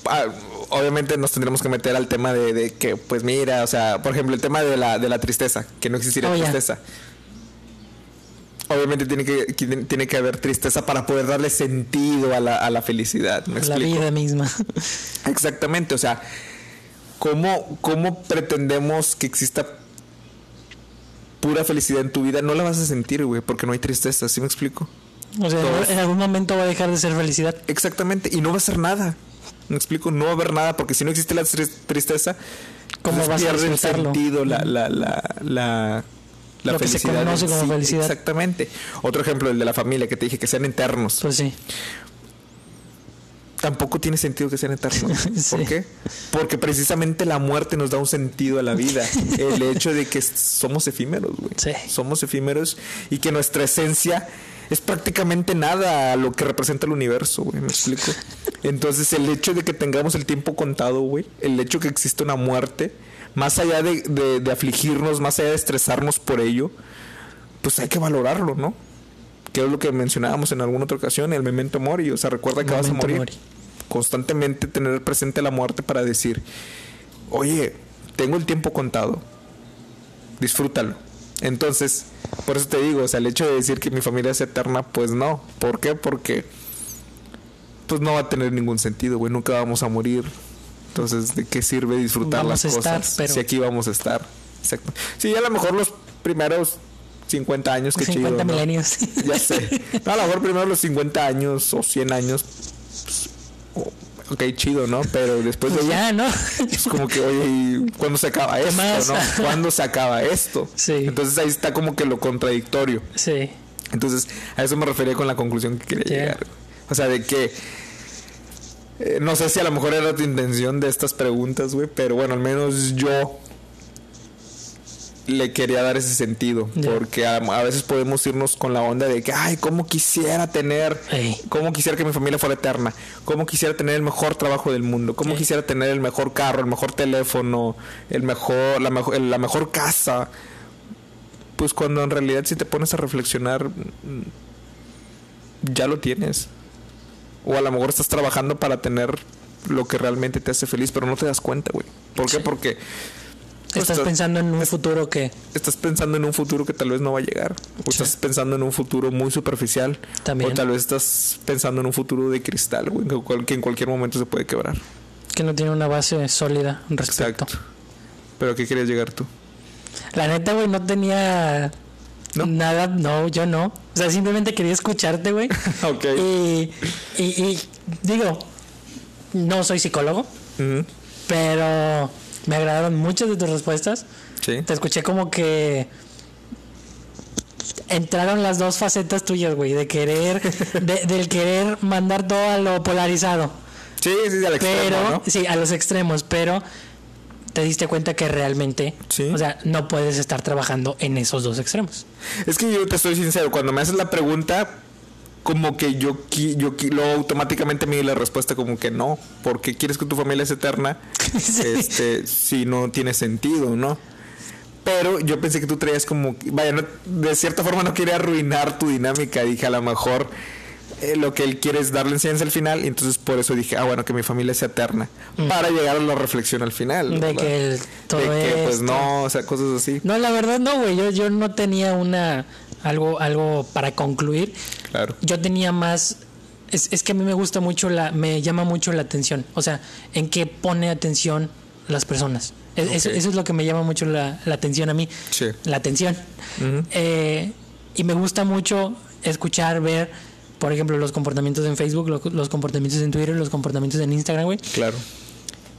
ah, obviamente nos tendremos que meter al tema de, de que, pues mira, o sea, por ejemplo, el tema de la, de la tristeza, que no existiría Oh, tristeza. Obviamente tiene que, que- tiene que haber tristeza para poder darle sentido a la, a la felicidad. ¿Me La explico? vida misma. Exactamente, o sea, ¿cómo, ¿cómo pretendemos que exista pura felicidad en tu vida? No la vas a sentir, güey, porque no hay tristeza, ¿sí me explico? O sea, en algún momento va a dejar de ser felicidad. Exactamente, y no va a ser nada. Me explico, no va a haber nada, porque si no existe la tris- tristeza, ¿Cómo vas a pierde el disfrutarlo? sentido, la, la, la, la, la Lo que se felicidad. conoce como sí. felicidad. Exactamente. Otro ejemplo, el de la familia, que te dije que sean eternos. Pues sí. Tampoco tiene sentido que sean eternos. Sí. ¿Por qué? Porque precisamente la muerte nos da un sentido a la vida. El hecho de que somos efímeros, güey. Sí. Somos efímeros y que nuestra esencia es prácticamente nada a lo que representa el universo, güey. ¿Me explico? Entonces, el hecho de que tengamos el tiempo contado, güey, el hecho de que existe una muerte, más allá de, de- de afligirnos, más allá de estresarnos por ello, pues hay que valorarlo, ¿no? Que es lo que mencionábamos en alguna otra ocasión, el memento mori, o sea, recuerda que vas a morir. mori. Constantemente tener presente la muerte para decir, oye, tengo el tiempo contado, disfrútalo. Entonces, por eso te digo, o sea, el hecho de decir que mi familia es eterna, pues no. ¿Por qué? Porque pues no va a tener ningún sentido, güey, nunca vamos a morir. Entonces, ¿de qué sirve disfrutar Vamos las a estar, cosas pero- si aquí vamos a estar? Exacto. Sí, a lo mejor los primeros 50 años que 50 chido, ¿no? milenios. Ya sé. No, a lo mejor primero los 50 años o 100 años. pues, oh, ok, chido, ¿no? Pero después Pues de ya, ¿no? es como que, oye, ¿y ¿cuándo se acaba esto? más? ¿no? ¿Cuándo se acaba esto? Sí. Entonces ahí está como que lo contradictorio. sí. Entonces, a eso me refería con la conclusión que quería llegar. O sea, de que. eh, no sé si a lo mejor era tu intención de estas preguntas, güey, pero bueno, al menos yo le quería dar ese sentido. Porque a, a veces podemos irnos con la onda de que, ay, cómo quisiera tener, Ey. cómo quisiera que mi familia fuera eterna, cómo quisiera tener el mejor trabajo del mundo, cómo Ey. quisiera tener el mejor carro, el mejor teléfono, el mejor, la mejor, la mejor casa. Pues cuando en realidad si te pones a reflexionar, mm, ya lo tienes. O a lo mejor estás trabajando para tener lo que realmente te hace feliz, pero no te das cuenta, güey. ¿Por qué? Sí. Porque Estás pensando en un futuro que estás pensando en un futuro que tal vez no va a llegar. O Sí. estás pensando en un futuro muy superficial. También. O tal vez estás pensando en un futuro de cristal, güey, que en cualquier momento se puede quebrar. que no tiene una base sólida respecto. Exacto. Pero ¿a qué querías llegar tú? La neta, güey, no tenía ¿No? nada, no, yo no. O sea, simplemente quería escucharte, güey. ok. y, y, y digo, no soy psicólogo, pero me agradaron muchas de tus respuestas. Sí. Te escuché como que entraron las dos facetas tuyas, güey, de querer, de- del querer mandar todo a lo polarizado. Sí, sí, al extremo, pero ¿no? sí a los extremos pero te diste cuenta que realmente Sí. o sea no puedes estar trabajando en esos dos extremos Es que yo te estoy sincero, cuando me haces la pregunta, como que yo, yo luego automáticamente me di la respuesta como que no, porque quieres que tu familia sea eterna, Sí. este, si no tiene sentido, ¿no? Pero yo pensé que tú traías como, vaya, no- de cierta forma no quería arruinar tu dinámica, dije a lo mejor eh, lo que él quiere es darle enseñanza al final, y entonces por eso dije, ah, bueno, que mi familia sea eterna, para llegar a la reflexión al final. Mm. de ¿verdad? que el, todo de que pues no, o sea, cosas así. no la verdad no güey yo, yo no tenía una algo algo para concluir Claro. yo tenía más es, es que a mí me gusta mucho la me llama mucho la atención o sea en qué pone atención las personas Es- eso, es lo que me llama mucho la, la atención a mí Sí. la atención. Eh, y me gusta mucho escuchar ver por ejemplo los comportamientos en Facebook lo- los comportamientos en Twitter los comportamientos en Instagram güey Claro.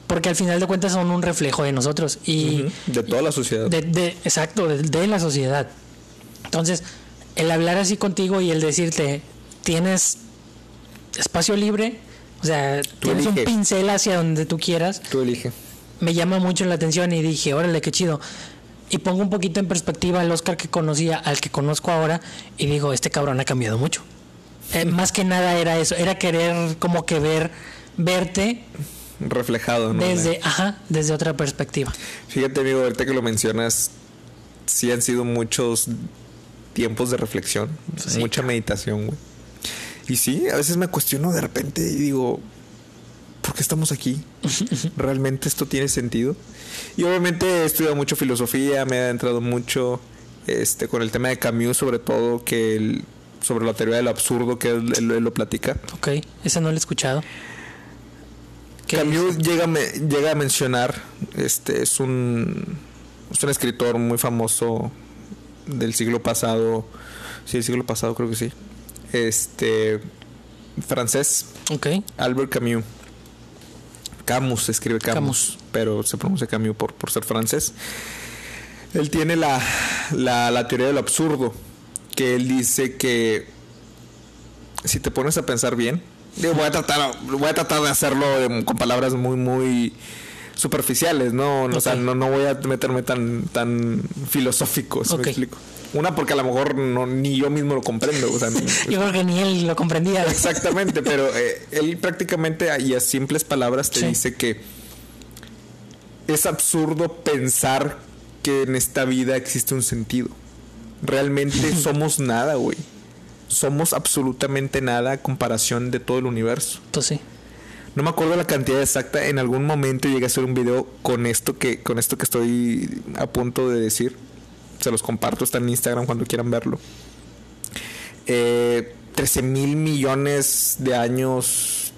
porque al final de cuentas son un reflejo de nosotros y De toda la sociedad. de, de- exacto, de, de la sociedad. Entonces, el hablar así contigo y el decirte, tienes espacio libre, o sea, tienes un pincel hacia donde tú quieras, Tú elige. me llama mucho la atención y dije, órale, qué chido. Y pongo un poquito en perspectiva al Oscar que conocía, al que conozco ahora, y digo, este cabrón ha cambiado mucho. Eh, más que nada era eso, era querer como que ver, verte Reflejado, ¿no? desde, ajá, desde otra perspectiva. Fíjate, amigo, ahorita que lo mencionas, sí han sido muchos tiempos de reflexión, Sí. mucha meditación, güey. Y sí, a veces me cuestiono de repente y digo, ¿por qué estamos aquí? ¿Realmente esto tiene sentido? Y obviamente he estudiado mucho filosofía, me he adentrado mucho este, con el tema de Camus, sobre todo, que el- sobre la teoría del absurdo, que él, él- él lo platica. Ok, ese no lo he escuchado. ¿Qué Camus llega, me- llega a mencionar, este es un, es un escritor muy famoso del siglo pasado, sí, el siglo pasado creo que sí, este francés, Ok, Albert Camus. Camus se escribe Camus, Camus. pero se pronuncia Camus por, por ser francés. Él tiene la, la, la teoría del absurdo, que él dice que si te pones a pensar bien, digo, voy a tratar, voy a tratar de hacerlo de- con palabras muy, muy superficiales, ¿no? O sea, no, no voy a meterme tan, tan filosófico, ¿sí Ok. me explico? Una, porque a lo mejor no, ni yo mismo lo comprendo. O sea, yo creo que ni él lo comprendía. Exactamente, pero eh, él prácticamente y a simples palabras te Sí. dice que es absurdo pensar que en esta vida existe un sentido. Realmente somos nada, güey. Somos absolutamente nada a comparación de todo el universo. Pues sí. No me acuerdo la cantidad exacta. En algún momento llegué a hacer un video con esto que, con esto que estoy a punto de decir. Se los comparto, está en Instagram cuando quieran verlo. Eh, 13 mil millones de años.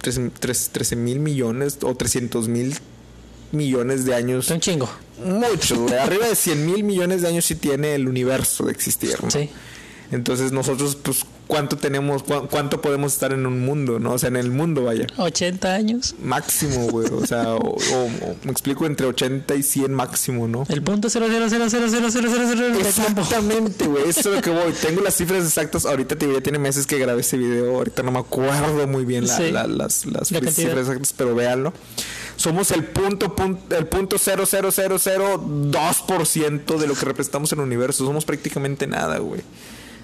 13 mil millones o 300 mil millones de años. Un chingo. Mucho, güey. Arriba de 100 mil millones de años sí tiene el universo de existir. ¿no? Sí. Entonces nosotros, pues, cuánto tenemos, cu cuánto podemos estar en un mundo, ¿no? O sea, en el mundo, vaya. 80 años. Máximo, güey. O sea, o, me explico, entre 80 y 100 máximo, ¿no? El punto 0000000 Exactamente, güey. Eso es lo que voy. Tengo las cifras exactas. Ahorita ya tiene meses que grabé ese video. Ahorita no me acuerdo muy bien la, sí. las, las cifras exactas, pero véanlo somos el punto, punto el punto 0.0002% de lo que representamos en el universo. Somos prácticamente nada, güey.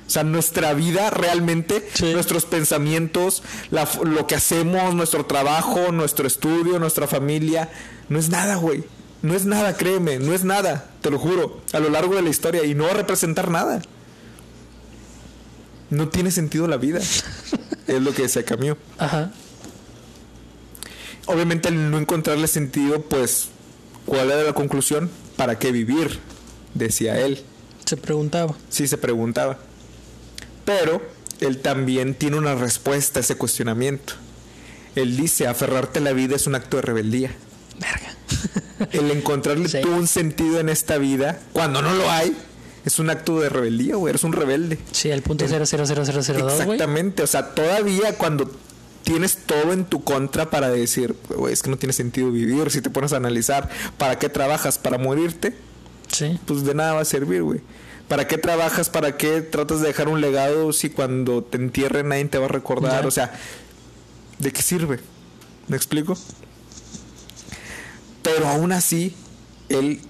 O sea, nuestra vida realmente, Sí. nuestros pensamientos, la lo que hacemos, nuestro trabajo, nuestro estudio, nuestra familia, no es nada, güey. No es nada, créeme, no es nada, te lo juro, a lo largo de la historia y no va a representar nada. No tiene sentido la vida. es lo que decía Camus. Ajá. Obviamente al no encontrarle sentido, pues, ¿cuál era la conclusión? ¿Para qué vivir? Decía él. Se preguntaba. Sí se preguntaba. Pero él también tiene una respuesta a ese cuestionamiento. Él dice, aferrarte a la vida es un acto de rebeldía. Verga. El encontrarle Sí. tú un sentido en esta vida, cuando no lo hay, es un acto de rebeldía, güey. Eres un rebelde. Sí, el punto cero cero cero cero cero dos, güey. Exactamente. O sea, todavía cuando tienes todo en tu contra para decir, güey, es que no tiene sentido vivir. Si te pones a analizar, ¿para qué trabajas? ¿Para morirte? Sí. pues de nada va a servir, güey. ¿Para qué trabajas? ¿Para qué tratas de dejar un legado si cuando te entierren nadie te va a recordar? Ya. O sea, ¿de qué sirve? ¿Me explico? Pero aún así, él,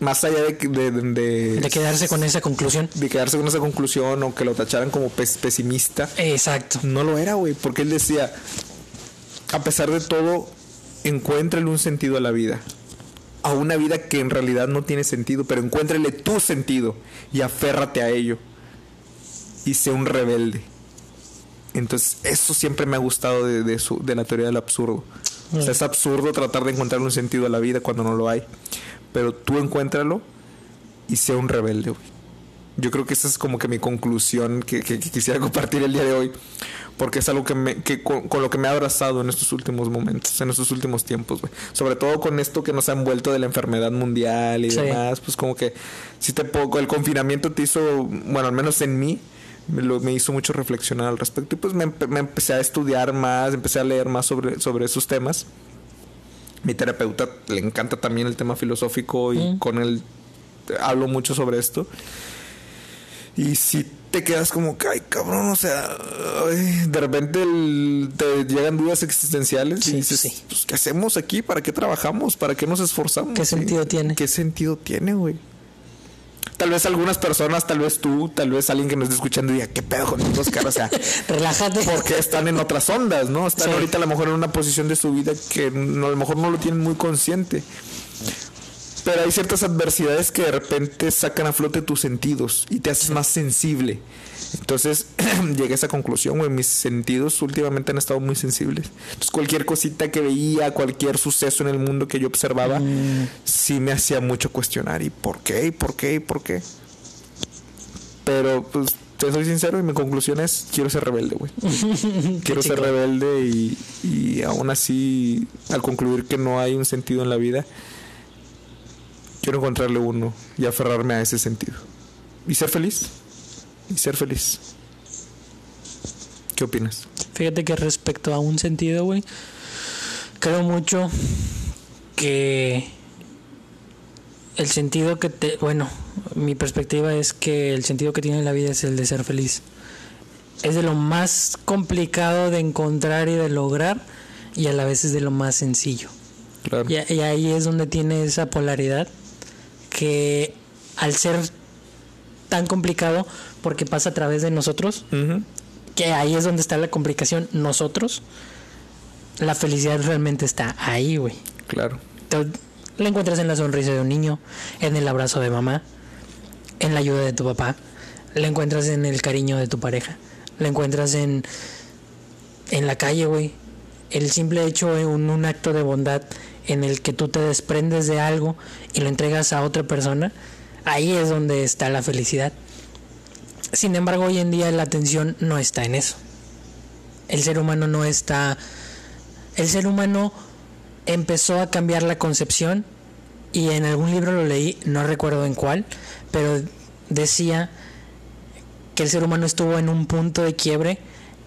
más allá de, de- de- De quedarse con esa conclusión. de quedarse con esa conclusión o que lo tacharan como pes- pesimista, Exacto. no lo era, güey, porque él decía, a pesar de todo, encuéntrale un sentido a la vida. A una vida que en realidad no tiene sentido, pero encuéntrale tu sentido y aférrate a ello. Y sé un rebelde. Entonces, eso siempre me ha gustado de, de su, de la teoría del absurdo. O sea, es absurdo tratar de encontrar un sentido a la vida cuando no lo hay. Pero tú encuéntralo y sé un rebelde, güey. Yo creo que esa es como que mi conclusión que, que- que quisiera compartir el día de hoy. Porque es algo que, me, que con, con lo que me ha abrazado en estos últimos momentos, en estos últimos tiempos, güey. Sobre todo con esto que nos ha envuelto de la enfermedad mundial y Sí. demás. Pues como que si te pongo, el confinamiento te hizo, bueno, al menos en mí, me, lo- me hizo mucho reflexionar al respecto. Y pues me, me empecé a estudiar más, empecé a leer más sobre, sobre esos temas. Mi terapeuta le encanta también el tema filosófico y con él hablo mucho sobre esto. Y si te quedas como que, ay, cabrón, o sea, de repente te llegan dudas existenciales y dices, pues, ¿qué hacemos aquí? ¿Para qué trabajamos? ¿Para qué nos esforzamos? ¿Qué sentido tiene? ¿Qué sentido tiene, güey? Tal vez algunas personas, tal vez tú, tal vez alguien que nos esté escuchando diga, ¿qué pedo con Oscar? O sea, relájate. Porque están en otras ondas, ¿no? Están ahorita a lo mejor en una posición de su vida que a lo mejor no lo tienen muy consciente. Pero hay ciertas adversidades que de repente sacan a flote tus sentidos y te haces más sensible. Entonces llegué a esa conclusión, güey. Mis sentidos últimamente han estado muy sensibles. Entonces cualquier cosita que veía, cualquier suceso en el mundo que yo observaba, mm. sí me hacía mucho cuestionar. ¿Y por qué? ¿Y por qué? ¿Y por qué? Pero pues te soy sincero y mi conclusión es quiero ser rebelde, güey. quiero ser rebelde y, y aún así al concluir que no hay un sentido en la vida quiero encontrarle uno y aferrarme a ese sentido. Y ser feliz. Y ser feliz. ¿Qué opinas? Fíjate que respecto a un sentido, güey, creo mucho que el sentido que te, bueno, mi perspectiva es que el sentido que tiene la vida es el de ser feliz. Es de lo más complicado de encontrar y de lograr y a la vez es de lo más sencillo. Claro. y ahí es donde tiene esa polaridad que al ser tan complicado, porque pasa a través de nosotros, que ahí es donde está la complicación, nosotros, la felicidad realmente está ahí, güey. Claro. la encuentras en la sonrisa de un niño, en el abrazo de mamá, en la ayuda de tu papá, la encuentras en el cariño de tu pareja, la encuentras en, en la calle, güey. El simple hecho de un acto de bondad en el que tú te desprendes de algo y lo entregas a otra persona, ahí es donde está la felicidad. Sin embargo, hoy en día la atención no está en eso. El ser humano no está... El ser humano empezó a cambiar la concepción y en algún libro lo leí, no recuerdo en cuál, pero decía que el ser humano estuvo en un punto de quiebre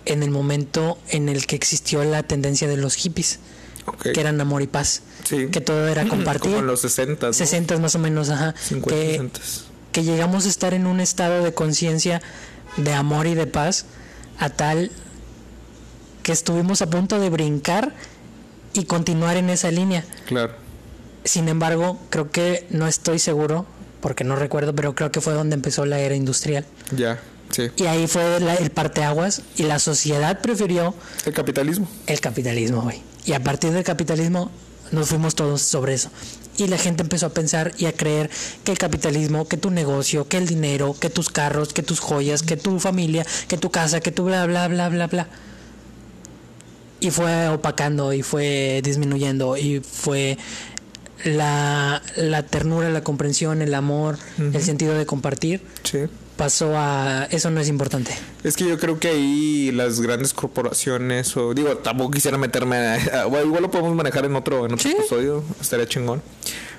en el momento en el que existió la tendencia de los hippies que eran amor y paz. Que todo era compartir. Como en los 60. 60 más o menos, ajá. que, que llegamos a estar en un estado de conciencia de amor y de paz a tal que estuvimos a punto de brincar y continuar en esa línea. Claro. Sin embargo, creo que no estoy seguro, porque no recuerdo, pero creo que fue donde empezó la era industrial. Ya, sí. Y ahí fue el parteaguas y la sociedad prefirió... El capitalismo. El capitalismo, güey. Y a partir del capitalismo nos fuimos todos sobre eso. Y la gente empezó a pensar y a creer que el capitalismo, que tu negocio, que el dinero, que tus carros, que tus joyas, que tu familia, que tu casa, que tu bla, bla, bla, bla, bla. Y fue opacando y fue disminuyendo y fue la, la ternura, la comprensión, el amor, el sentido de compartir. Sí pasó a eso no es importante. Es que yo creo que ahí las grandes corporaciones o digo, tampoco quisiera meterme a, igual lo podemos manejar en otro en otro episodio, estaría chingón.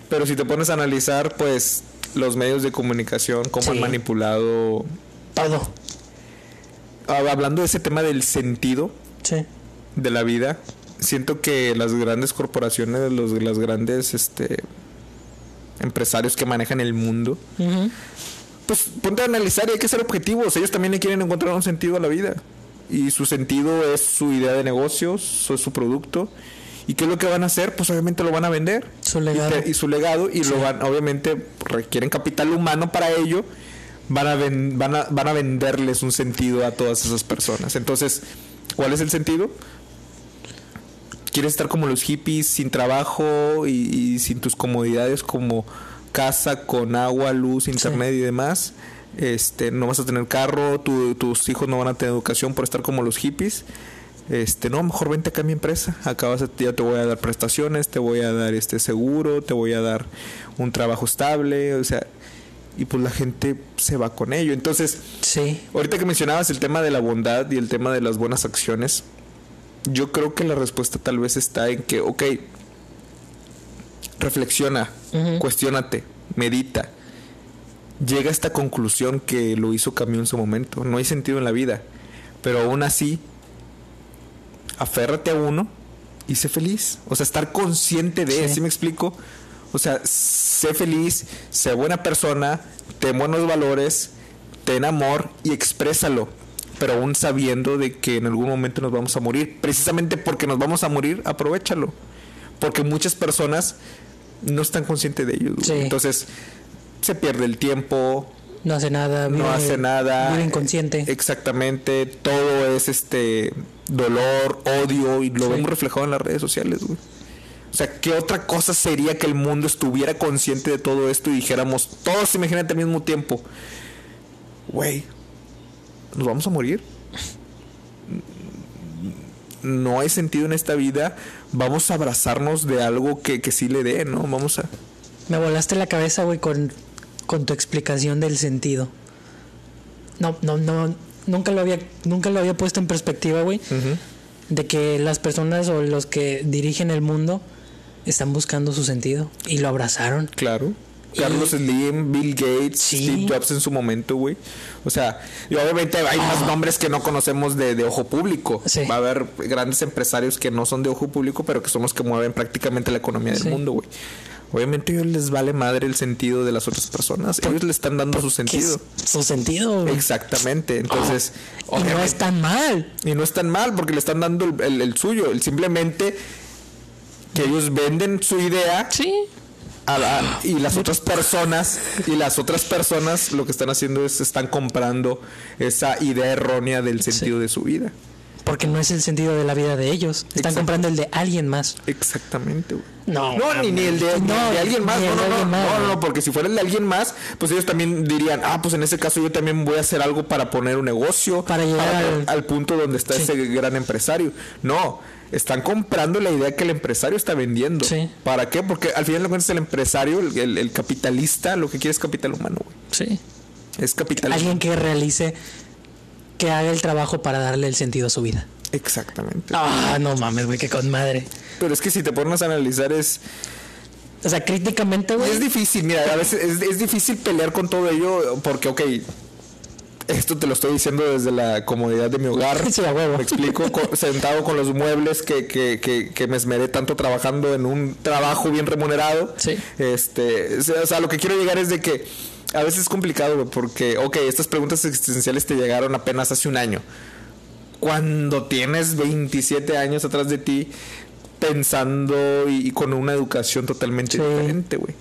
Pero si te pones a analizar pues los medios de comunicación cómo han manipulado todo. Ah, hablando de ese tema del sentido de la vida, siento que las grandes corporaciones, los las grandes este empresarios que manejan el mundo pues ponte a analizar y hay que ser objetivos. Ellos también le quieren encontrar un sentido a la vida. Y su sentido es su idea de negocios, es su producto. ¿Y qué es lo que van a hacer? Pues obviamente lo van a vender. Su legado. Y, su legado. Y lo van, obviamente requieren capital humano para ello. Van a, van, a, van a venderles un sentido a todas esas personas. Entonces, ¿cuál es el sentido? ¿Quieres estar como los hippies, sin trabajo y sin tus comodidades como casa con agua, luz, internet y demás. Este, no vas a tener carro, tus hijos no van a tener educación por estar como los hippies. Este, no, mejor vente acá a mi empresa. Acá vas a, ya te voy a dar prestaciones, te voy a dar este seguro, te voy a dar un trabajo estable, o sea, y pues la gente se va con ello. Entonces, sí. ahorita que mencionabas el tema de la bondad y el tema de las buenas acciones, yo creo que la respuesta tal vez está en que, ok, reflexiona, cuestionate, medita. Llega a esta conclusión que lo hizo Camus en su momento. No hay sentido en la vida. Pero aún así, aférrate a uno y sé feliz. O sea, estar consciente de, Sí. ¿sí me explico? O sea, sé feliz, sé buena persona, ten buenos valores, ten amor y exprésalo. Pero aún sabiendo de que en algún momento nos vamos a morir. Precisamente porque nos vamos a morir, aprovechalo. Porque muchas personas no están conscientes de ello. Sí. Entonces, se pierde el tiempo, No hace nada. no vive- hace nada. Vive inconsciente. Exactamente, todo es este dolor, odio y lo Sí. vemos reflejado en las redes sociales, güey. O sea, ¿qué otra cosa sería que el mundo estuviera consciente de todo esto y dijéramos, todos imagínate al mismo tiempo, güey, nos vamos a morir? No hay sentido en esta vida, vamos a abrazarnos de algo que, que sí le dé, ¿no? Vamos a... Me volaste la cabeza, güey, con, con tu explicación del sentido. No, no, no. Nunca lo había, nunca lo había puesto en perspectiva, güey. De que las personas o los que dirigen el mundo están buscando su sentido. Y lo abrazaron. Claro. Y- Carlos Slim, Bill Gates, Sí. Steve Jobs en su momento, güey. O sea, y obviamente hay más nombres que no conocemos de, de ojo público. Ah. Sí. Va a haber grandes empresarios que no son de ojo público, pero que son los que mueven prácticamente la economía del Sí. mundo, güey. Obviamente a ellos les vale madre el sentido de las otras personas. Ellos le están dando su ¿Qué sentido. su sentido, güey? Exactamente. Entonces, Y no es tan mal. y no es tan mal porque le están dando el, el- el suyo. El simplemente que ellos venden su idea Sí. A la- y las otras personas y las otras personas lo que están haciendo es están comprando esa idea errónea del sentido de su vida. Porque no es el sentido de la vida de ellos. Están comprando el de alguien más. Exactamente. güey. No, No, ni, ni el de, no, alguien más. No, no, no, más, no, no, porque si fuera el de alguien más, pues ellos también dirían, ah, pues en ese caso yo también voy a hacer algo para poner un negocio, Para llegar al- al punto donde está Sí. ese gran empresario. No, están comprando la idea que el empresario está vendiendo. Sí. ¿Para qué? Porque al final de cuentas el empresario, el, el- el capitalista, lo que quiere es capital humano, güey. Sí. Es capital Alguien que realice, que haga el trabajo para darle el sentido a su vida. Exactamente. Ah, no mames, güey, que con madre. Pero es que si te pones a analizar es... O sea, críticamente, güey. Es difícil, mira, a veces es, es difícil pelear con todo ello porque, ok, esto te lo estoy diciendo desde la comodidad de mi hogar. Sí. Me explico, co- sentado con los muebles que, que, que, que me esmeré tanto trabajando en un trabajo bien remunerado. Sí. Este, o sea, lo que quiero llegar es de que a veces es complicado, porque, ok, estas preguntas existenciales te llegaron apenas hace un año. Cuando tienes 27 años atrás de ti pensando y, y con una educación totalmente Sí. diferente, güey.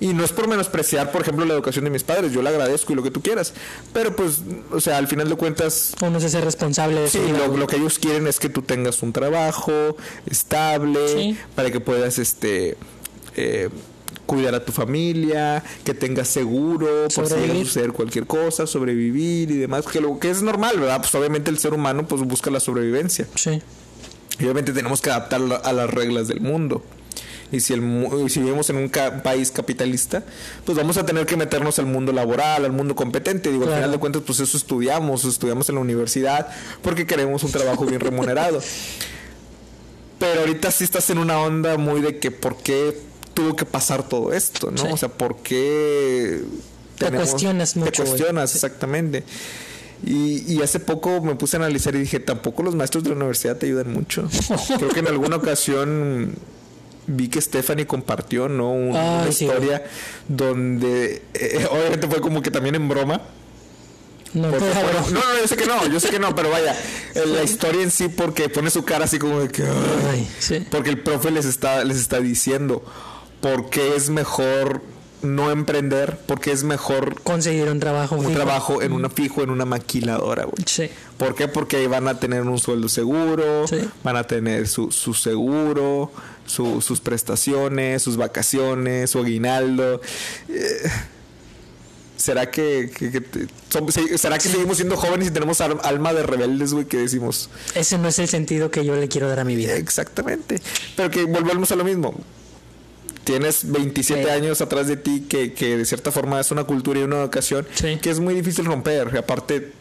Y no es por menospreciar, por ejemplo, la educación de mis padres, yo la agradezco y lo que tú quieras. Pero pues, o sea, al final de cuentas, Uno se hace responsable de Sí, su vida, lo, que ellos quieren es que tú tengas un trabajo estable, Sí. para que puedas este eh, cuidar a tu familia, que tengas seguro, por si suceder cualquier cosa, sobrevivir y demás, que lo que es normal, ¿verdad? Pues obviamente el ser humano pues busca la sobrevivencia. Sí. Y obviamente tenemos que adaptar a las reglas del mundo. Y si, el, si vivimos en un ca- país capitalista, pues vamos a tener que meternos al mundo laboral, al mundo competente. Digo, al final de cuentas, pues eso estudiamos, estudiamos en la universidad porque queremos un trabajo bien remunerado. Pero ahorita sí estás en una onda muy de que por qué tuvo que pasar todo esto, ¿no? Sí. O sea, por qué... Te cuestionas mucho, Te cuestionas, exactamente. Y, y hace poco me puse a analizar y dije, tampoco los maestros de la universidad te ayudan mucho. Creo que en alguna ocasión vi que Stephanie compartió, ¿no? Un- una sí, historia donde, eh, obviamente fue como que también en broma. No, Porque no, no. yo sé que no, yo sé que no, pero vaya, la historia en sí porque pone su cara así como de que... "Ay". Ay, sí. Porque el profe les está, les está diciendo por qué es mejor no emprender, porque es mejor Conseguir un trabajo. un fijo. trabajo en una fijo, en una maquiladora, güey. Sí. ¿Por qué? Porque ahí van a tener un sueldo seguro, Sí. van a tener su, su seguro, su- sus prestaciones, sus vacaciones, su aguinaldo. Eh, ¿Será que, que- que te- som- se- será que seguimos siendo jóvenes y tenemos al- alma de rebeldes, güey, que decimos Ese no es el sentido que yo le quiero dar a mi vida. exactamente? Pero que volvemos a lo mismo. Tienes 27 Sí. años atrás de ti que, que de cierta forma es una cultura y una educación Sí. que es muy difícil romper. Aparte,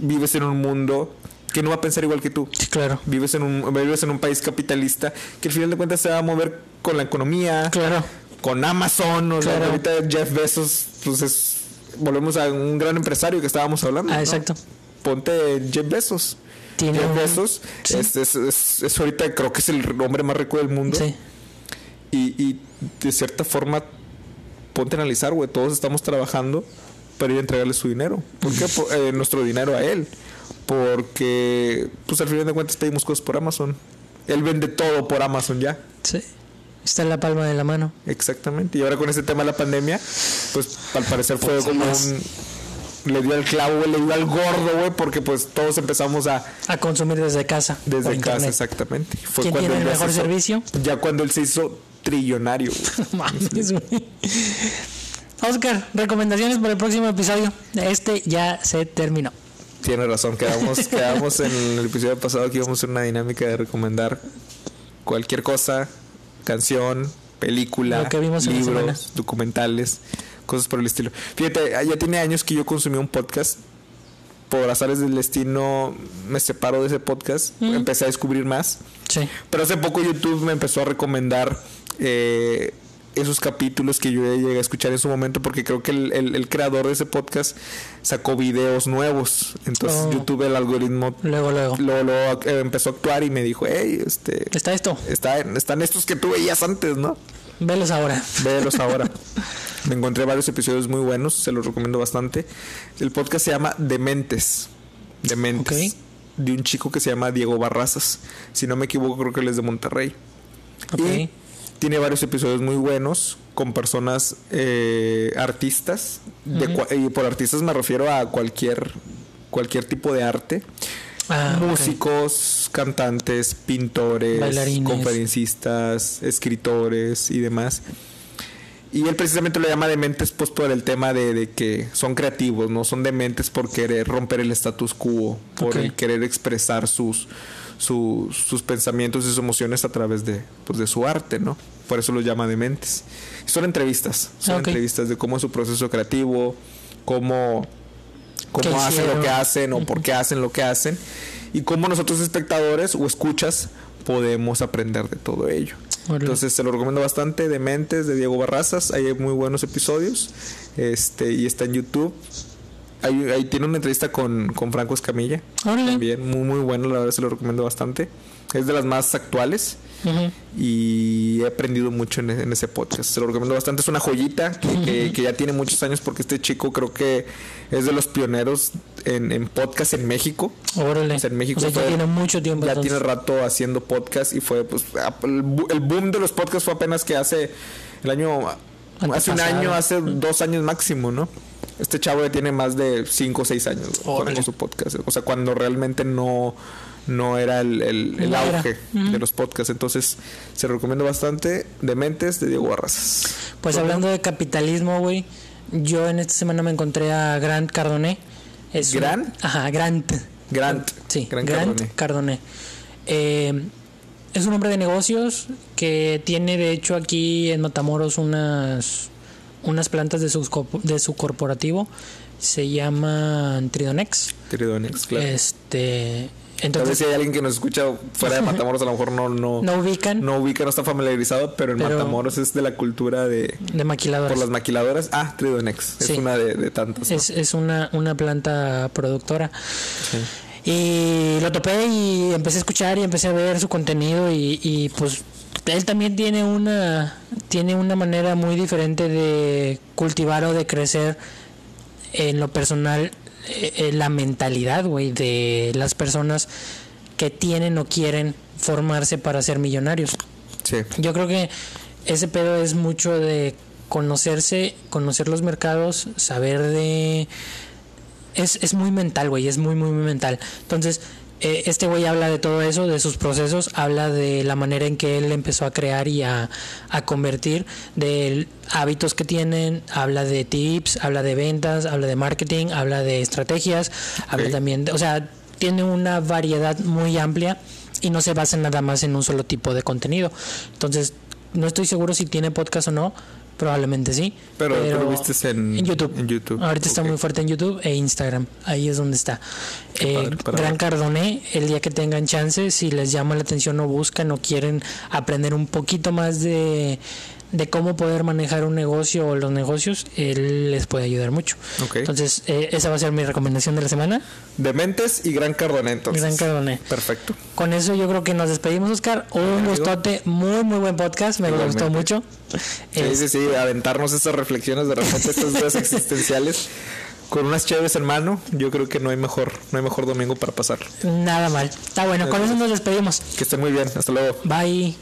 vives en un mundo que no va a pensar igual que tú. Sí, claro. Vives en un vives en un país capitalista que al final de cuentas se va a mover con la economía, Claro. con Amazon, o sea, Claro. ahorita Jeff Bezos, pues es volvemos a un gran empresario que estábamos hablando. Ah, ¿no? exacto. Ponte Jeff Bezos. Tiene Jeff Bezos sí. es, es, es- es ahorita creo que es el hombre más rico del mundo. Sí. Y, y de cierta forma, ponte a analizar, güey, todos estamos trabajando para ir a entregarle su dinero. ¿Por qué? Por- eh, nuestro dinero a él. Porque, pues al final de cuentas pedimos cosas por Amazon. Él vende todo por Amazon ya. Sí. Está en la palma de la mano. Exactamente. Y ahora con este tema de la pandemia, pues al parecer fue Pues, como más. un... Le dio al clavo, güey, le dio al gordo, güey, porque pues todos empezamos a... A consumir desde casa. Desde casa, internet. exactamente. Fue ¿Quién tiene el ya mejor hizo- servicio? Ya cuando él se hizo trillonario, mames, güey. Oscar, recomendaciones para el próximo episodio. Este ya se terminó. Tiene razón, quedamos, quedamos en el episodio pasado que íbamos a hacer una dinámica de recomendar cualquier cosa, canción, película, libros, documentales, cosas por el estilo. Fíjate, ya tiene años que yo consumí un podcast. Por azares del destino me separo de ese podcast, empecé a descubrir más. Sí. Pero hace poco YouTube me empezó a recomendar eh, esos capítulos que yo ya llegué a escuchar en su momento porque creo que el, el- el creador de ese podcast sacó videos nuevos. Entonces Oh. YouTube, el algoritmo, Luego, luego. lo, lo, eh, empezó a actuar y me dijo, hey, este, Está esto. está, están estos que tú veías antes, ¿no? Velos ahora. Véelos ahora. Me encontré varios episodios muy buenos, se los recomiendo bastante. El podcast se llama Dementes. Dementes. De un chico que se llama Diego Barrazas. Si no me equivoco, creo que él es de Monterrey. Y tiene varios episodios muy buenos con personas eh, artistas. de y por artistas me refiero a cualquier, cualquier tipo de arte. Ah. Músicos, cantantes, pintores, Bailarines. conferencistas, escritores y demás. Y él precisamente lo llama dementes pues por el tema de, de que son creativos, no son dementes por querer romper el status quo, por el querer expresar sus, sus, sus pensamientos y sus emociones a través de, pues, de su arte, ¿no? Por eso los llama dementes. Son entrevistas, son entrevistas de cómo es su proceso creativo, cómo, ¿Qué cómo hacen lo que hacen o por qué hacen lo que hacen. Y cómo nosotros espectadores o escuchas podemos aprender de todo ello. Entonces se lo recomiendo bastante, Dementes de Diego Barrazas, hay muy buenos episodios este y está en YouTube. Ahí, ahí tiene una entrevista con, con Franco Escamilla. También muy muy bueno, la verdad se lo recomiendo bastante. Es de las más actuales Y he aprendido mucho en, e- en ese podcast. Se lo recomiendo bastante. Es una joyita que, que- que ya tiene muchos años porque este chico creo que es de los pioneros en, en podcast en México. Órale. O sea, en México O sea, ya tiene mucho tiempo. Ya entonces. tiene rato haciendo podcast y fue pues el, boom de los podcasts fue apenas que hace el año hace un año, hace dos años máximo, ¿no? Este chavo ya tiene más de cinco o seis años con, Órale. con su podcast. O sea, cuando realmente no, no era el, el- auge de los podcasts. Entonces, se lo recomiendo bastante. Dementes de Diego Barrazas. Pues hablando de capitalismo, güey, yo en esta semana me encontré a Grant Cardone. Es un- ¿Grant? Ajá, Grant. Grant. Sí, Grant Grant, Cardone. Cardone. Eh, es un hombre de negocios que tiene, de hecho, aquí en Matamoros unas, unas plantas de su, de su corporativo. Se llaman Tridonex. Tridonex, claro. Este. Tal vez si hay alguien que nos escucha fuera de Matamoros, a lo mejor no, no, no ubican no está familiarizado, pero en Pero- Matamoros es de la cultura de de maquiladoras. por las maquiladoras. Ah, Tridonex, Sí. es una de, de tantas. ¿no? Es, es una, una planta productora. Y lo topé y empecé a escuchar y empecé a ver su contenido y, y, pues él también tiene una tiene una manera muy diferente de cultivar o de crecer en lo personal eh, eh, la mentalidad, güey, de las personas que tienen o quieren formarse para ser millonarios. Sí. Yo creo que ese pedo es mucho de conocerse, conocer los mercados, saber de... Es, es muy mental, güey, es muy, muy, muy mental. Entonces, eh, este güey habla de todo eso, de sus procesos, habla de la manera en que él empezó a crear y a, a convertir, de hábitos que tienen, habla de tips, habla de ventas, habla de marketing, habla de estrategias, habla también, de, o sea, tiene una variedad muy amplia y no se basa nada más en un solo tipo de contenido. Entonces, no estoy seguro si tiene podcast o no, probablemente sí. Pero tú lo viste en- YouTube. en YouTube, Ahorita está muy fuerte en YouTube e Instagram. Ahí es donde está. Eh, padre, Gran ver. Cardone, el día que tengan chance, si les llama la atención o buscan o quieren aprender un poquito más de, de cómo poder manejar un negocio o los negocios, él les puede ayudar mucho. Entonces, eh, esa va a ser mi recomendación de la semana. Dementes y Gran Cardoné, entonces. Gran Cardoné. Perfecto. Con eso yo creo que nos despedimos, Oscar. Un amigo. gustote, muy, muy buen podcast. Me Igualmente. gustó mucho. Sí, Es- sí, sí, aventarnos estas reflexiones de repente, estas dudas existenciales. Con unas chéves en mano, yo creo que no hay mejor, no hay mejor domingo para pasar. Nada mal. Está bueno, con eso nos despedimos. Que estén muy bien, hasta luego. Bye.